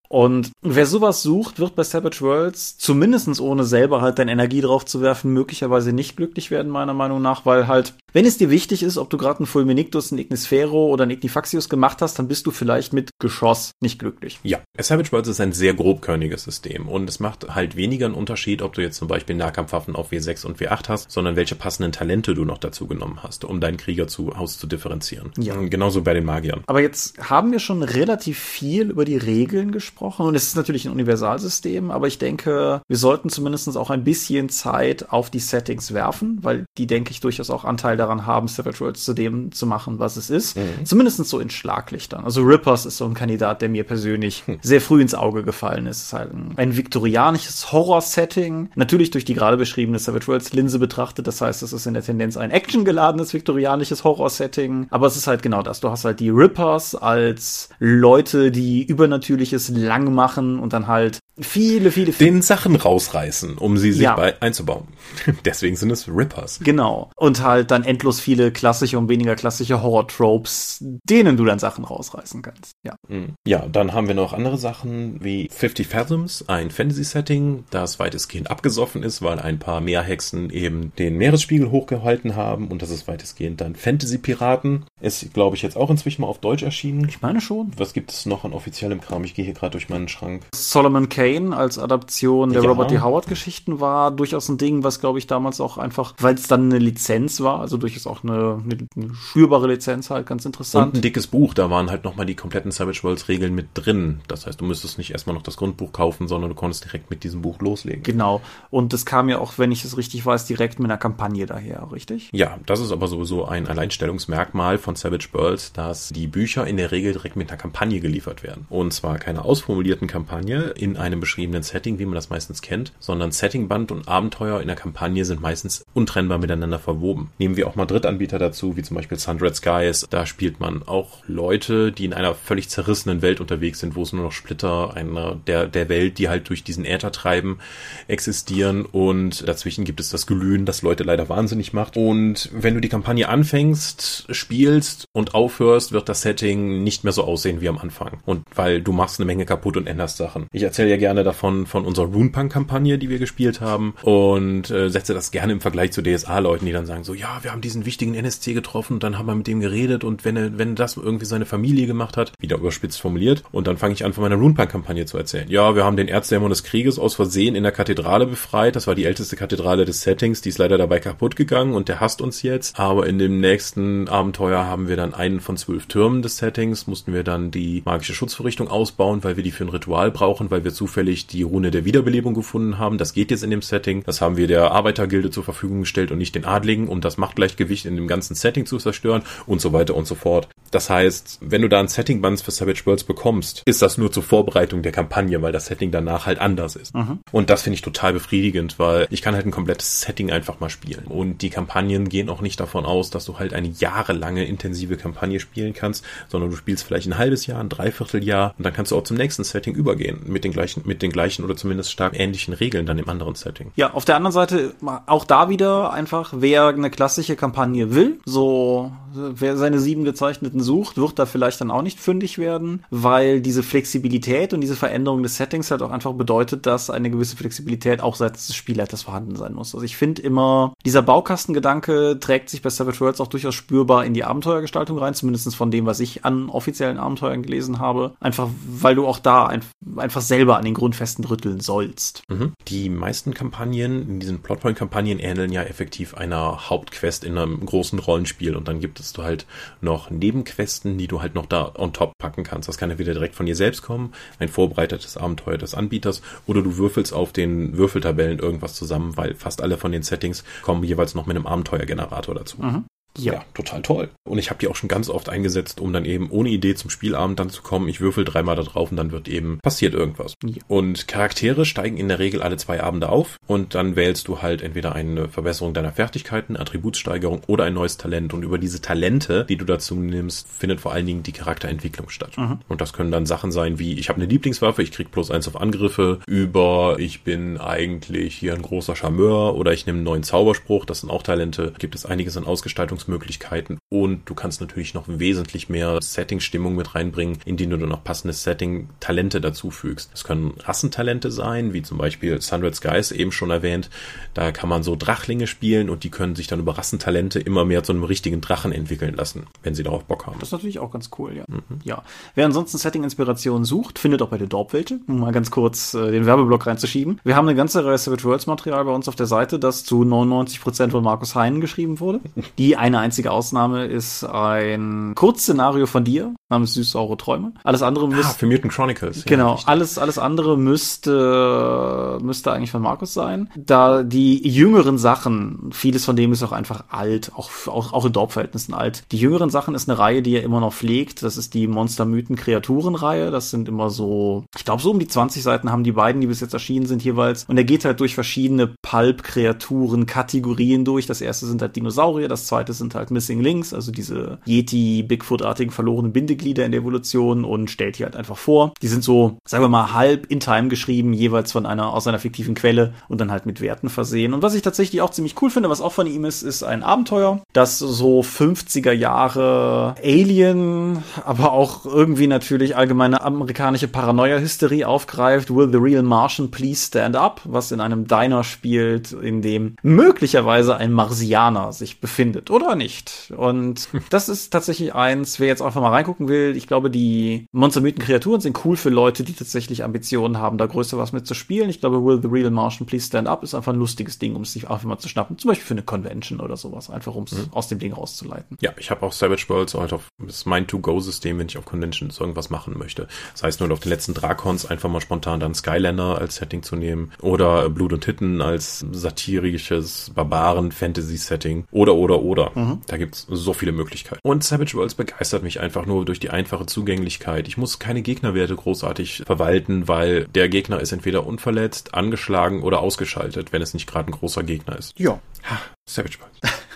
Und wer sowas sucht, wird bei Savage Worlds zumindestens ohne selber halt deine Energie drauf zu werfen, möglicherweise nicht glücklich werden, meiner Meinung nach, weil halt, wenn es dir wichtig ist, ob du gerade einen Fulminictus, einen Ignisfero oder einen Ignifaxius gemacht hast, dann bist du vielleicht mit Geschoss nicht glücklich. Ja, Savage Worlds ist ein sehr grobkörniges System und es macht halt weniger einen Unterschied, ob du jetzt zum Beispiel Nahkampfwaffen auf W6 und W8 hast, sondern welche passenden Talente du noch dazu genommen hast, um deinen Krieger zu auszudifferenzieren. Ja. Genauso bei den Magiern. Aber jetzt haben wir schon relativ viel über die Regeln gesprochen gesprochen und es ist natürlich ein Universalsystem, aber ich denke, wir sollten zumindest auch ein bisschen Zeit auf die Settings werfen, weil die, denke ich, durchaus auch Anteil daran haben, Savage Worlds zu dem zu machen, was es ist. Mhm. Zumindest so in Schlaglichtern. Also Rippers ist so ein Kandidat, der mir persönlich hm. sehr früh ins Auge gefallen ist. Es ist halt ein, ein viktorianisches Horror-Setting. Natürlich durch die gerade beschriebene Savage Worlds Linse betrachtet. Das heißt, es ist in der Tendenz ein actiongeladenes viktorianisches Horror-Setting. Aber es ist halt genau das. Du hast halt die Rippers als Leute, die übernatürliches lang machen und dann halt viele, viele, viele den Sachen rausreißen, um sie sich ja. bei einzubauen. Deswegen sind es Rippers. Genau. Und halt dann endlos viele klassische und weniger klassische Horror-Tropes, denen du dann Sachen rausreißen kannst. Ja. Mhm. Ja, dann haben wir noch andere Sachen wie 50 Fathoms, ein Fantasy-Setting, das weitestgehend abgesoffen ist, weil ein paar Meerhexen eben den Meeresspiegel hochgehalten haben und das ist weitestgehend dann Fantasy-Piraten. Ist, glaube ich, jetzt auch inzwischen mal auf Deutsch erschienen. Ich meine schon. Was gibt es noch an offiziellem Kram? Ich gehe hier gerade durch meinen Schrank. Solomon Kane als Adaption der ja. Robert D. Howard Geschichten war durchaus ein Ding, was glaube ich damals auch einfach, weil es dann eine Lizenz war, also durchaus auch eine, eine, eine spürbare Lizenz halt, ganz interessant. Und ein dickes Buch, da waren halt nochmal die kompletten Savage Worlds Regeln mit drin. Das heißt, du müsstest nicht erstmal noch das Grundbuch kaufen, sondern du konntest direkt mit diesem Buch loslegen. Genau. Und das kam ja auch, wenn ich es richtig weiß, direkt mit einer Kampagne daher, richtig? Ja, das ist aber sowieso ein Alleinstellungsmerkmal von Savage Worlds, dass die Bücher in der Regel direkt mit einer Kampagne geliefert werden. Und zwar keine ausformulierten Kampagne in einem beschriebenen Setting, wie man das meistens kennt, sondern Settingband und Abenteuer in der Kampagne sind meistens untrennbar miteinander verwoben. Nehmen wir auch mal Drittanbieter dazu, wie zum Beispiel Sundred Skies. Da spielt man auch Leute, die in einer völlig zerrissenen Welt unterwegs sind, wo es nur noch Splitter einer der, der Welt, die halt durch diesen Äther treiben, existieren und dazwischen gibt es das Glühen, das Leute leider wahnsinnig macht. Und wenn du die Kampagne anfängst, spielst und aufhörst, wird das Setting nicht mehr so aussehen wie am Anfang. Und weil du machst eine Menge kaputt und änderst Sachen. Ich erzähle ja gerne davon, von unserer Runepunk-Kampagne, die wir gespielt haben und äh, setze das gerne im Vergleich zu DSA-Leuten, die dann sagen so, ja, wir haben diesen wichtigen NSC getroffen dann haben wir mit dem geredet und wenn wenn das irgendwie seine Familie gemacht hat, wieder überspitzt formuliert und dann fange ich an, von meiner Runepunk-Kampagne zu erzählen. Ja, wir haben den Erzdämon des Krieges aus Versehen in der Kathedrale befreit. Das war die älteste Kathedrale des Settings, die ist leider dabei kaputt gegangen und der hasst uns jetzt. Aber in dem nächsten Abenteuer haben wir dann einen von zwölf Türmen des Settings, mussten wir dann die magische Schutzverrichtung ausbauen, weil wir die für ein Ritual brauchen, weil wir zufällig die Rune der Wiederbelebung gefunden haben. Das geht jetzt in dem Setting. Das haben wir der Arbeitergilde zur Verfügung gestellt und nicht den Adligen, um das Machtgleichgewicht in dem ganzen Setting zu zerstören und so weiter und so fort. Das heißt, wenn du da ein Setting-Buns für Savage Worlds bekommst, ist das nur zur Vorbereitung der Kampagne, weil das Setting danach halt anders ist. Mhm. Und das finde ich total befriedigend, weil ich kann halt ein komplettes Setting einfach mal spielen. Und die Kampagnen gehen auch nicht davon aus, dass du halt eine jahrelange intensive Kampagne spielen kannst, sondern du spielst vielleicht ein halbes Jahr, ein Dreivierteljahr und dann kannst du auch zum nächsten Setting übergehen mit den gleichen, mit den gleichen oder zumindest stark ähnlichen Regeln dann im anderen Setting. Ja, auf der anderen Seite auch da wieder einfach, wer eine klassische Kampagne will, so wer seine sieben gezeichneten sucht, wird da vielleicht dann auch nicht fündig werden, weil diese Flexibilität und diese Veränderung des Settings halt auch einfach bedeutet, dass eine gewisse Flexibilität auch seitens des Spielleiters vorhanden sein muss. Also ich finde immer, dieser Baukastengedanke trägt sich bei Savage Worlds auch durchaus spürbar in die Abenteuergestaltung rein, zumindest von dem, was ich an offiziellen Abenteuern gelesen habe. Einfach, weil du auch da ein, einfach selber an den Grundfesten rütteln sollst. Mhm. Die meisten Kampagnen, in diesen Plotpoint-Kampagnen ähneln ja effektiv einer Hauptquest in einem großen Rollenspiel und dann gibt es halt noch Nebenquesten, die du halt noch da on top packen kannst. Das kann ja wieder direkt von dir selbst kommen, ein vorbereitetes Abenteuer des Anbieters oder du würfelst auf den Würfeltabellen irgendwas zusammen, weil fast alle von den Settings kommen jeweils noch mit einem Abenteuergenerator dazu. Mhm. Ja. ja. total toll. Und ich habe die auch schon ganz oft eingesetzt, um dann eben ohne Idee zum Spielabend dann zu kommen. Ich würfel dreimal da drauf und dann wird eben passiert irgendwas. Ja. Und Charaktere steigen in der Regel alle zwei Abende auf und dann wählst du halt entweder eine Verbesserung deiner Fertigkeiten, Attributssteigerung oder ein neues Talent. Und über diese Talente, die du dazu nimmst, findet vor allen Dingen die Charakterentwicklung statt. Mhm. Und das können dann Sachen sein wie, ich habe eine Lieblingswaffe, ich krieg plus eins auf Angriffe, über ich bin eigentlich hier ein großer Charmeur oder ich nehme einen neuen Zauberspruch, das sind auch Talente. Gibt es einiges an Ausgestaltungs Möglichkeiten und du kannst natürlich noch wesentlich mehr Setting-Stimmung mit reinbringen, indem du noch passende Setting-Talente dazufügst. Das können Rassentalente sein, wie zum Beispiel Sunred Skies eben schon erwähnt. Da kann man so Drachlinge spielen und die können sich dann über Rassentalente immer mehr zu einem richtigen Drachen entwickeln lassen, wenn sie darauf Bock haben. Das ist natürlich auch ganz cool, ja. Mhm. Ja. Wer ansonsten Setting-Inspiration sucht, findet auch bei der Dorp welche, um mal ganz kurz äh, den Werbeblock reinzuschieben. Wir haben eine ganze Reihe Savage Worlds Material bei uns auf der Seite, das zu 99% von Markus Heinen geschrieben wurde, die eine einzige Ausnahme ist ein Kurzszenario von dir namens Süß-saure Träume. Alles andere müsste. Ah, für Mutant Chronicles. Genau. Ja, alles, alles andere müsste, müsste eigentlich von Markus sein. Da die jüngeren Sachen, vieles von dem ist auch einfach alt, auch, auch, auch in Dorfverhältnissen alt. Die jüngeren Sachen ist eine Reihe, die er immer noch pflegt. Das ist die Monster-Mythen-Kreaturen-Reihe. Das sind immer so, ich glaube, so um die 20 Seiten haben die beiden, die bis jetzt erschienen sind, jeweils. Und er geht halt durch verschiedene Pulp-Kreaturen-Kategorien durch. Das erste sind halt Dinosaurier, das zweite sind halt Missing Links, also diese Yeti, Bigfoot-artigen verlorenen Bindeglieder in der Evolution und stellt die halt einfach vor. Die sind so, sagen wir mal, halb in Time geschrieben, jeweils von einer, aus einer fiktiven Quelle und dann halt mit Werten versehen. Und was ich tatsächlich auch ziemlich cool finde, was auch von ihm ist, ist ein Abenteuer, das so 50er Jahre Alien, aber auch irgendwie natürlich allgemeine amerikanische Paranoia-Hysterie aufgreift. Will the real Martian please stand up? Was in einem Diner spielt, in dem möglicherweise ein Marsianer sich befindet. Oder oder nicht. Und das ist tatsächlich eins, wer jetzt einfach mal reingucken will, ich glaube, die Monstermythen-Kreaturen sind cool für Leute, die tatsächlich Ambitionen haben, da größer was mit zu spielen. Ich glaube, Will the Real Martian Please Stand Up ist einfach ein lustiges Ding, um es sich einfach mal zu schnappen. Zum Beispiel für eine Convention oder sowas, einfach um es mhm. aus dem Ding rauszuleiten. Ja, ich habe auch Savage Worlds halt auf das Mind-to-Go-System, wenn ich auf Conventions irgendwas machen möchte. Das heißt nur auf den letzten Drakons einfach mal spontan dann Skylander als Setting zu nehmen oder Blut und Hitten als satirisches Barbaren-Fantasy-Setting oder, oder, oder. Mhm. Da gibt's so viele Möglichkeiten. Und Savage Worlds begeistert mich einfach nur durch die einfache Zugänglichkeit. Ich muss keine Gegnerwerte großartig verwalten, weil der Gegner ist entweder unverletzt, angeschlagen oder ausgeschaltet, wenn es nicht gerade ein großer Gegner ist. Ja. Ha, Savage Worlds.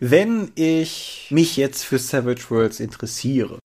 wenn ich mich jetzt für Savage Worlds interessiere,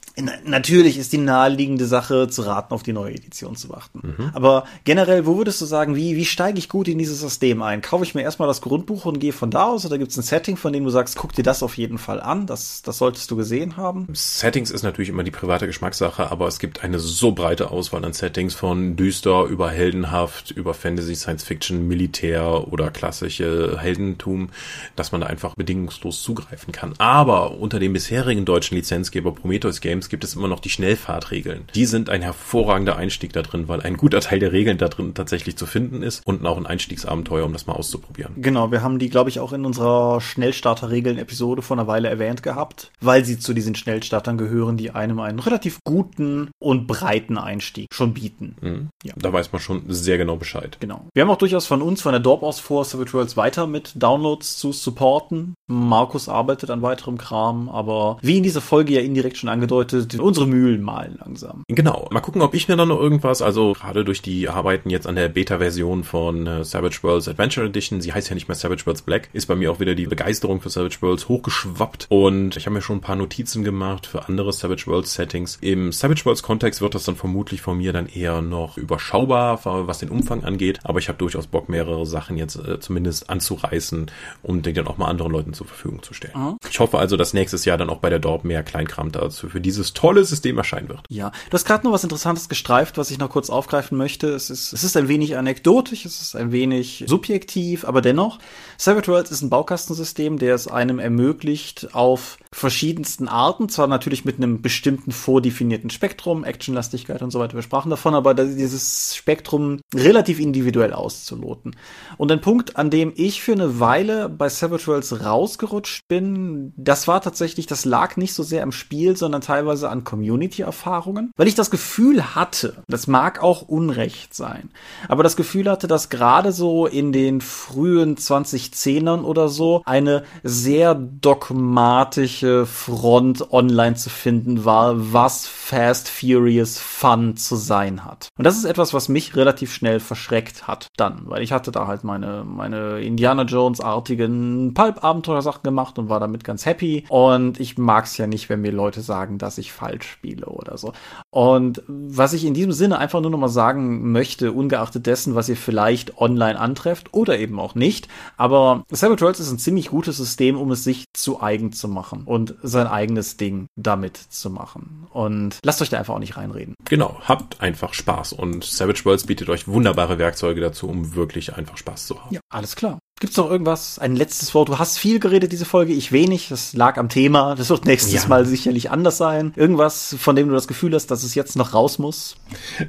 natürlich ist die naheliegende Sache zu raten, auf die neue Edition zu warten. Mhm. Aber generell, wo würdest du sagen, wie, wie steige ich gut in dieses System ein? Kaufe ich mir erstmal das Grundbuch und gehe von da aus oder gibt es ein Setting, von dem du sagst, guck dir das auf jeden Fall an, das, das solltest du gesehen haben? Settings ist natürlich immer die private Geschmackssache, aber es gibt eine so breite Auswahl an Settings von düster über heldenhaft, über Fantasy, Science Fiction, Militär oder klassische Heldentum, dass man da einfach bedingungslos zugreifen kann. Aber unter dem bisherigen deutschen Lizenzgeber Prometheus Games gibt es immer noch die Schnellfahrtregeln. Die sind ein hervorragender Einstieg da drin, weil ein guter Teil der Regeln da drin tatsächlich zu finden ist und auch ein Einstiegsabenteuer, um das mal auszuprobieren. Genau, wir haben die, glaube ich, auch in unserer Schnellstarter-Regeln-Episode vor einer Weile erwähnt gehabt, weil sie zu diesen Schnellstartern gehören, die einem einen relativ guten und breiten Einstieg schon bieten. Mhm. Ja. Da weiß man schon sehr genau Bescheid. Genau. Wir haben auch durchaus von uns, von der Dorp aus vor, Savage Worlds weiter mit Downloads zu supporten. Markus arbeitet an weiterem Kram, aber wie in dieser Folge ja indirekt schon angedeutet, unsere Mühlen malen langsam. Genau. Mal gucken, ob ich mir dann noch irgendwas, also gerade durch die Arbeiten jetzt an der Beta-Version von äh, Savage Worlds Adventure Edition, sie heißt ja nicht mehr Savage Worlds Black, ist bei mir auch wieder die Begeisterung für Savage Worlds hochgeschwappt und ich habe mir schon ein paar Notizen gemacht für andere Savage Worlds Settings. Im Savage Worlds Kontext wird das dann vermutlich von mir dann eher noch überschaubar, was den Umfang angeht, aber ich habe durchaus Bock, mehrere Sachen jetzt äh, zumindest anzureißen, um die dann auch mal anderen Leuten zur Verfügung zu stellen. Mhm. Ich hoffe also, dass nächstes Jahr dann auch bei der Dorp mehr Kleinkram dazu für dieses tolle System erscheinen wird. Ja, du hast gerade noch was Interessantes gestreift, was ich noch kurz aufgreifen möchte. Es ist, es ist ein wenig anekdotisch, es ist ein wenig subjektiv, aber dennoch, Savage Worlds ist ein Baukastensystem, der es einem ermöglicht, auf verschiedensten Arten, zwar natürlich mit einem bestimmten vordefinierten Spektrum, Actionlastigkeit und so weiter, wir sprachen davon, aber dieses Spektrum relativ individuell auszuloten. Und ein Punkt, an dem ich für eine Weile bei Savage Worlds rausgerutscht bin, das war tatsächlich, das lag nicht so sehr am Spiel, sondern teilweise an Community-Erfahrungen, weil ich das Gefühl hatte, das mag auch Unrecht sein, aber das Gefühl hatte, dass gerade so in den frühen 2010ern oder so eine sehr dogmatische Front online zu finden war, was Fast Furious Fun zu sein hat. Und das ist etwas, was mich relativ schnell verschreckt hat dann, weil ich hatte da halt meine, meine Indiana Jones-artigen Pulp-Abenteuersachen gemacht und war damit ganz happy. Und ich mag es ja nicht, wenn mir Leute sagen, dass ich falsch spiele oder so. Und was ich in diesem Sinne einfach nur noch mal sagen möchte, ungeachtet dessen, was ihr vielleicht online antrefft oder eben auch nicht, aber Savage Worlds ist ein ziemlich gutes System, um es sich zu eigen zu machen und sein eigenes Ding damit zu machen. Und lasst euch da einfach auch nicht reinreden. Genau, habt einfach Spaß und Savage Worlds bietet euch wunderbare Werkzeuge dazu, um wirklich einfach Spaß zu haben. Ja, alles klar. Gibt's noch irgendwas? Ein letztes Wort? Du hast viel geredet diese Folge, ich wenig. Das lag am Thema. Das wird nächstes ja. Mal sicherlich anders sein. Irgendwas, von dem du das Gefühl hast, dass es jetzt noch raus muss?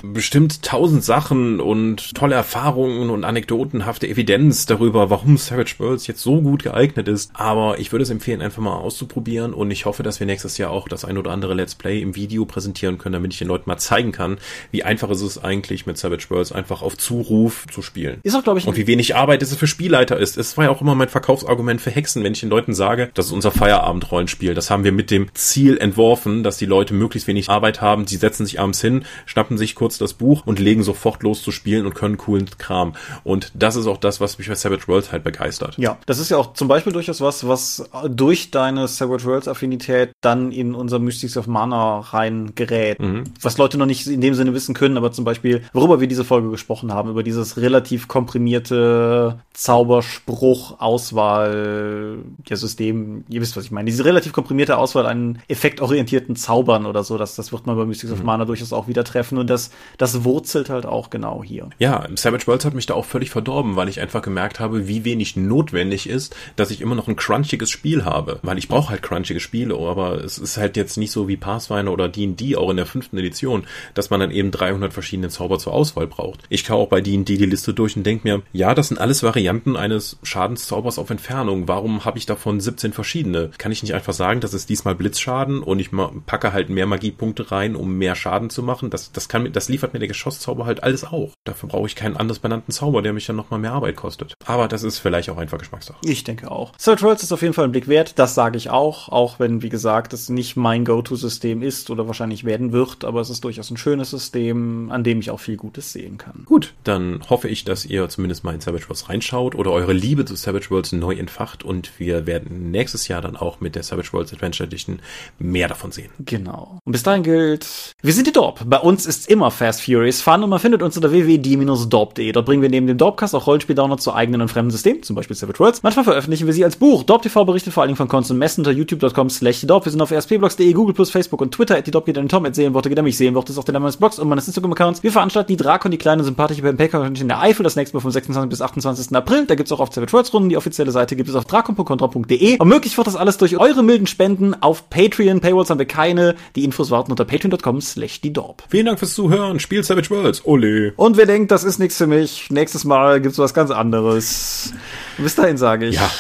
Bestimmt tausend Sachen und tolle Erfahrungen und anekdotenhafte Evidenz darüber, warum Savage Worlds jetzt so gut geeignet ist. Aber ich würde es empfehlen, einfach mal auszuprobieren und ich hoffe, dass wir nächstes Jahr auch das ein oder andere Let's Play im Video präsentieren können, damit ich den Leuten mal zeigen kann, wie einfach ist es eigentlich mit Savage Worlds einfach auf Zuruf zu spielen. Ist auch, glaube ich, und wie wenig Arbeit ist es für Spielleiter ist. Es war ja auch immer mein Verkaufsargument für Hexen, wenn ich den Leuten sage, das ist unser Feierabend-Rollenspiel. Das haben wir mit dem Ziel entworfen, dass die Leute möglichst wenig Arbeit haben. Sie setzen sich abends hin, schnappen sich kurz das Buch und legen sofort los zu spielen und können coolen Kram. Und das ist auch das, was mich bei Savage Worlds halt begeistert. Ja, das ist ja auch zum Beispiel durchaus was, was durch deine Savage Worlds Affinität dann in unser Mystics of Mana reingerät. Mhm. Was Leute noch nicht in dem Sinne wissen können, aber zum Beispiel, worüber wir diese Folge gesprochen haben, über dieses relativ komprimierte Zauberspiel Spruch, Auswahl, ja, System, ihr wisst, was ich meine. Diese relativ komprimierte Auswahl an effektorientierten Zaubern oder so, das, das wird man bei Mystics mhm. of Mana durchaus auch wieder treffen und das, das wurzelt halt auch genau hier. Ja, Savage Worlds hat mich da auch völlig verdorben, weil ich einfach gemerkt habe, wie wenig notwendig ist, dass ich immer noch ein crunchiges Spiel habe, weil ich brauche halt crunchige Spiele, aber es ist halt jetzt nicht so wie Pathfinder oder D&D auch in der fünften Edition, dass man dann eben 300 verschiedene Zauber zur Auswahl braucht. Ich kaufe auch bei D&D die Liste durch und denke mir, ja, das sind alles Varianten eines eines Schadenszaubers auf Entfernung. Warum habe ich davon 17 verschiedene? Kann ich nicht einfach sagen, das ist diesmal Blitzschaden und ich packe halt mehr Magiepunkte rein, um mehr Schaden zu machen? Das, das, kann, das liefert mir der Geschosszauber halt alles auch. Dafür brauche ich keinen anders benannten Zauber, der mich dann nochmal mehr Arbeit kostet. Aber das ist vielleicht auch einfach Geschmackssache. Ich denke auch. Search Worlds ist auf jeden Fall ein Blick wert. Das sage ich auch. Auch wenn, wie gesagt, es nicht mein Go-To-System ist oder wahrscheinlich werden wird. Aber es ist durchaus ein schönes System, an dem ich auch viel Gutes sehen kann. Gut, dann hoffe ich, dass ihr zumindest mal in Savage Wars reinschaut oder eure Liebe zu Savage Worlds neu entfacht und wir werden nächstes Jahr dann auch mit der Savage Worlds Adventure Edition mehr davon sehen. Genau. Und bis dahin gilt, wir sind die Dorp. Bei uns ist immer Fast Furious Fun und man findet uns unter www.die-dorp.de. Dort bringen wir neben dem Dorpcast auch Rollenspiel-Downloads zu eigenen und fremden Systemen, zum Beispiel Savage Worlds. Manchmal veröffentlichen wir sie als Buch. Dorp TV berichtet vor allen Dingen von Cons und youtube.com slash. Wir sind auf rspblogs.de, Google Plus, Facebook und Twitter. Die Dorp geht an Tom, at Seelenworte geht an mich. Seelenworte ist auch der Name meines Blogs und meines Instagram-Accounts. Wir veranstalten die Drakon, die kleine sympathische Pen in der Eifel, das nächste Mal vom 26. bis 28. April. Da gibt's auch auf Savage Worlds Runden. Die offizielle Seite gibt es auf drakon.contra.de. Und möglich wird das alles durch eure milden Spenden auf Patreon. Paywalls haben wir keine. Die Infos warten unter patreon.com slash die Dorp. Vielen Dank fürs Zuhören. Spiel Savage Worlds. Ole. Und wer denkt, das ist nichts für mich, nächstes Mal gibt's was ganz anderes. Bis dahin sage ich Ja.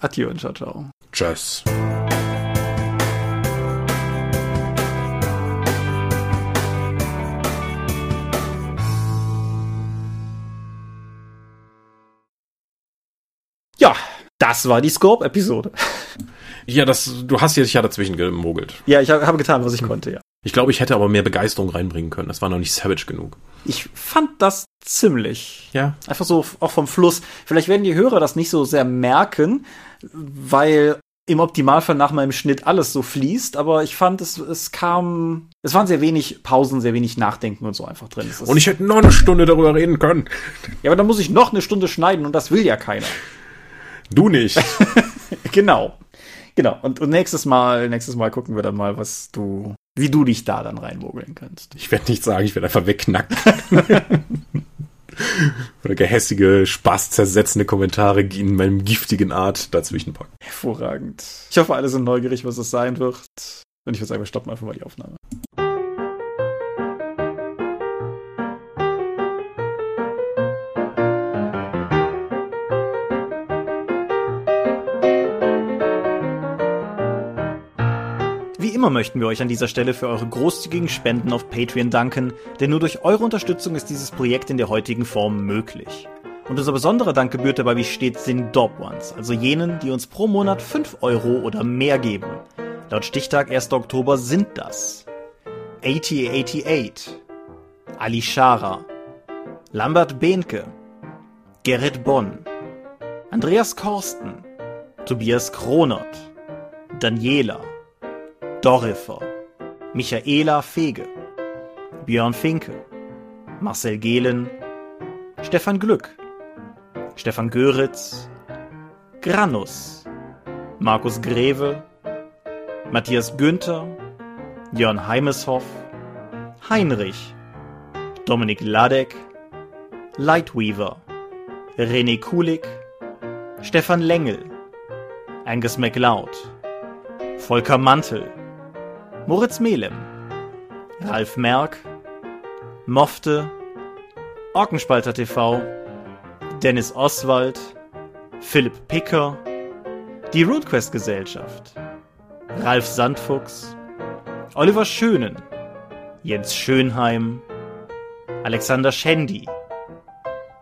Adieu und ciao, ciao. Tschüss. Das war die Scorp-Episode. Ja, das, du hast dich ja dazwischen gemogelt. Ja, ich hab- habe getan, was ich konnte, ja. Ich glaube, ich hätte aber mehr Begeisterung reinbringen können. Das war noch nicht savage genug. Ich fand das ziemlich. Ja. Einfach so auch vom Fluss. Vielleicht werden die Hörer das nicht so sehr merken, weil im Optimalfall nach meinem Schnitt alles so fließt, aber ich fand, es, es kam, es waren sehr wenig Pausen, sehr wenig Nachdenken und so einfach drin. Und ich hätte noch eine Stunde darüber reden können. ja, aber dann muss ich noch eine Stunde schneiden und das will ja keiner. Du nicht. Genau. Genau. Und, und nächstes Mal, nächstes Mal gucken wir dann mal, was du, wie du dich da dann reinmogeln kannst. Ich werde nicht sagen, ich werde einfach wegknacken. Oder gehässige, spaßzersetzende Kommentare in meinem giftigen Art dazwischen packen. Hervorragend. Ich hoffe, alle sind neugierig, was es sein wird. Und ich würde sagen, wir stoppen einfach mal die Aufnahme. Immer möchten wir euch an dieser Stelle für eure großzügigen Spenden auf Patreon danken, denn nur durch eure Unterstützung ist dieses Projekt in der heutigen Form möglich. Und unser besonderer Dank gebührt dabei wie stets den Dob Ones, also jenen, die uns pro Monat 5 Euro oder mehr geben. Laut Stichtag 1. Oktober sind das 8088, Ali Schara, Lambert Behnke, Gerrit Bonn, Andreas Korsten, Tobias Kronert, Daniela, Dorifer, Michaela Fege, Björn Finke, Marcel Gehlen, Stefan Glück, Stefan Göritz, Granus, Markus Greve, Matthias Günther, Jörn Heimeshoff, Heinrich, Dominik Ladek, Lightweaver, René Kulik, Stefan Lengel, Angus MacLeod, Volker Mantel, Moritz Melem, Ralf Merck, Mofte, Orkenspalter TV, Dennis Oswald, Philipp Picker, die RuneQuest Gesellschaft, Ralf Sandfuchs, Oliver Schönen, Jens Schönheim, Alexander Schendi,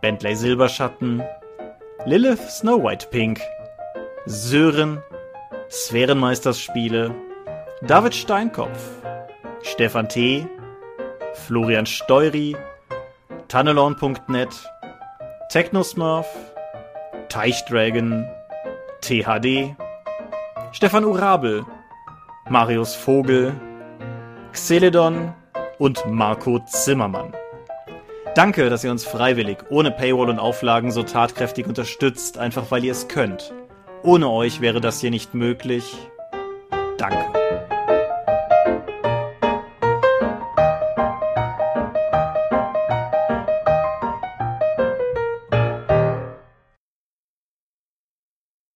Bentley Silberschatten, Lilith Snow White Pink, Sören, Sphärenmeisterspiele, David Steinkopf, Stefan T., Florian Steury, Tannelorn.net, Technosmurf, Teichdragon, THD, Stefan Urabel, Marius Vogel, Xeledon und Marco Zimmermann. Danke, dass ihr uns freiwillig, ohne Paywall und Auflagen so tatkräftig unterstützt, einfach weil ihr es könnt. Ohne euch wäre das hier nicht möglich. Danke.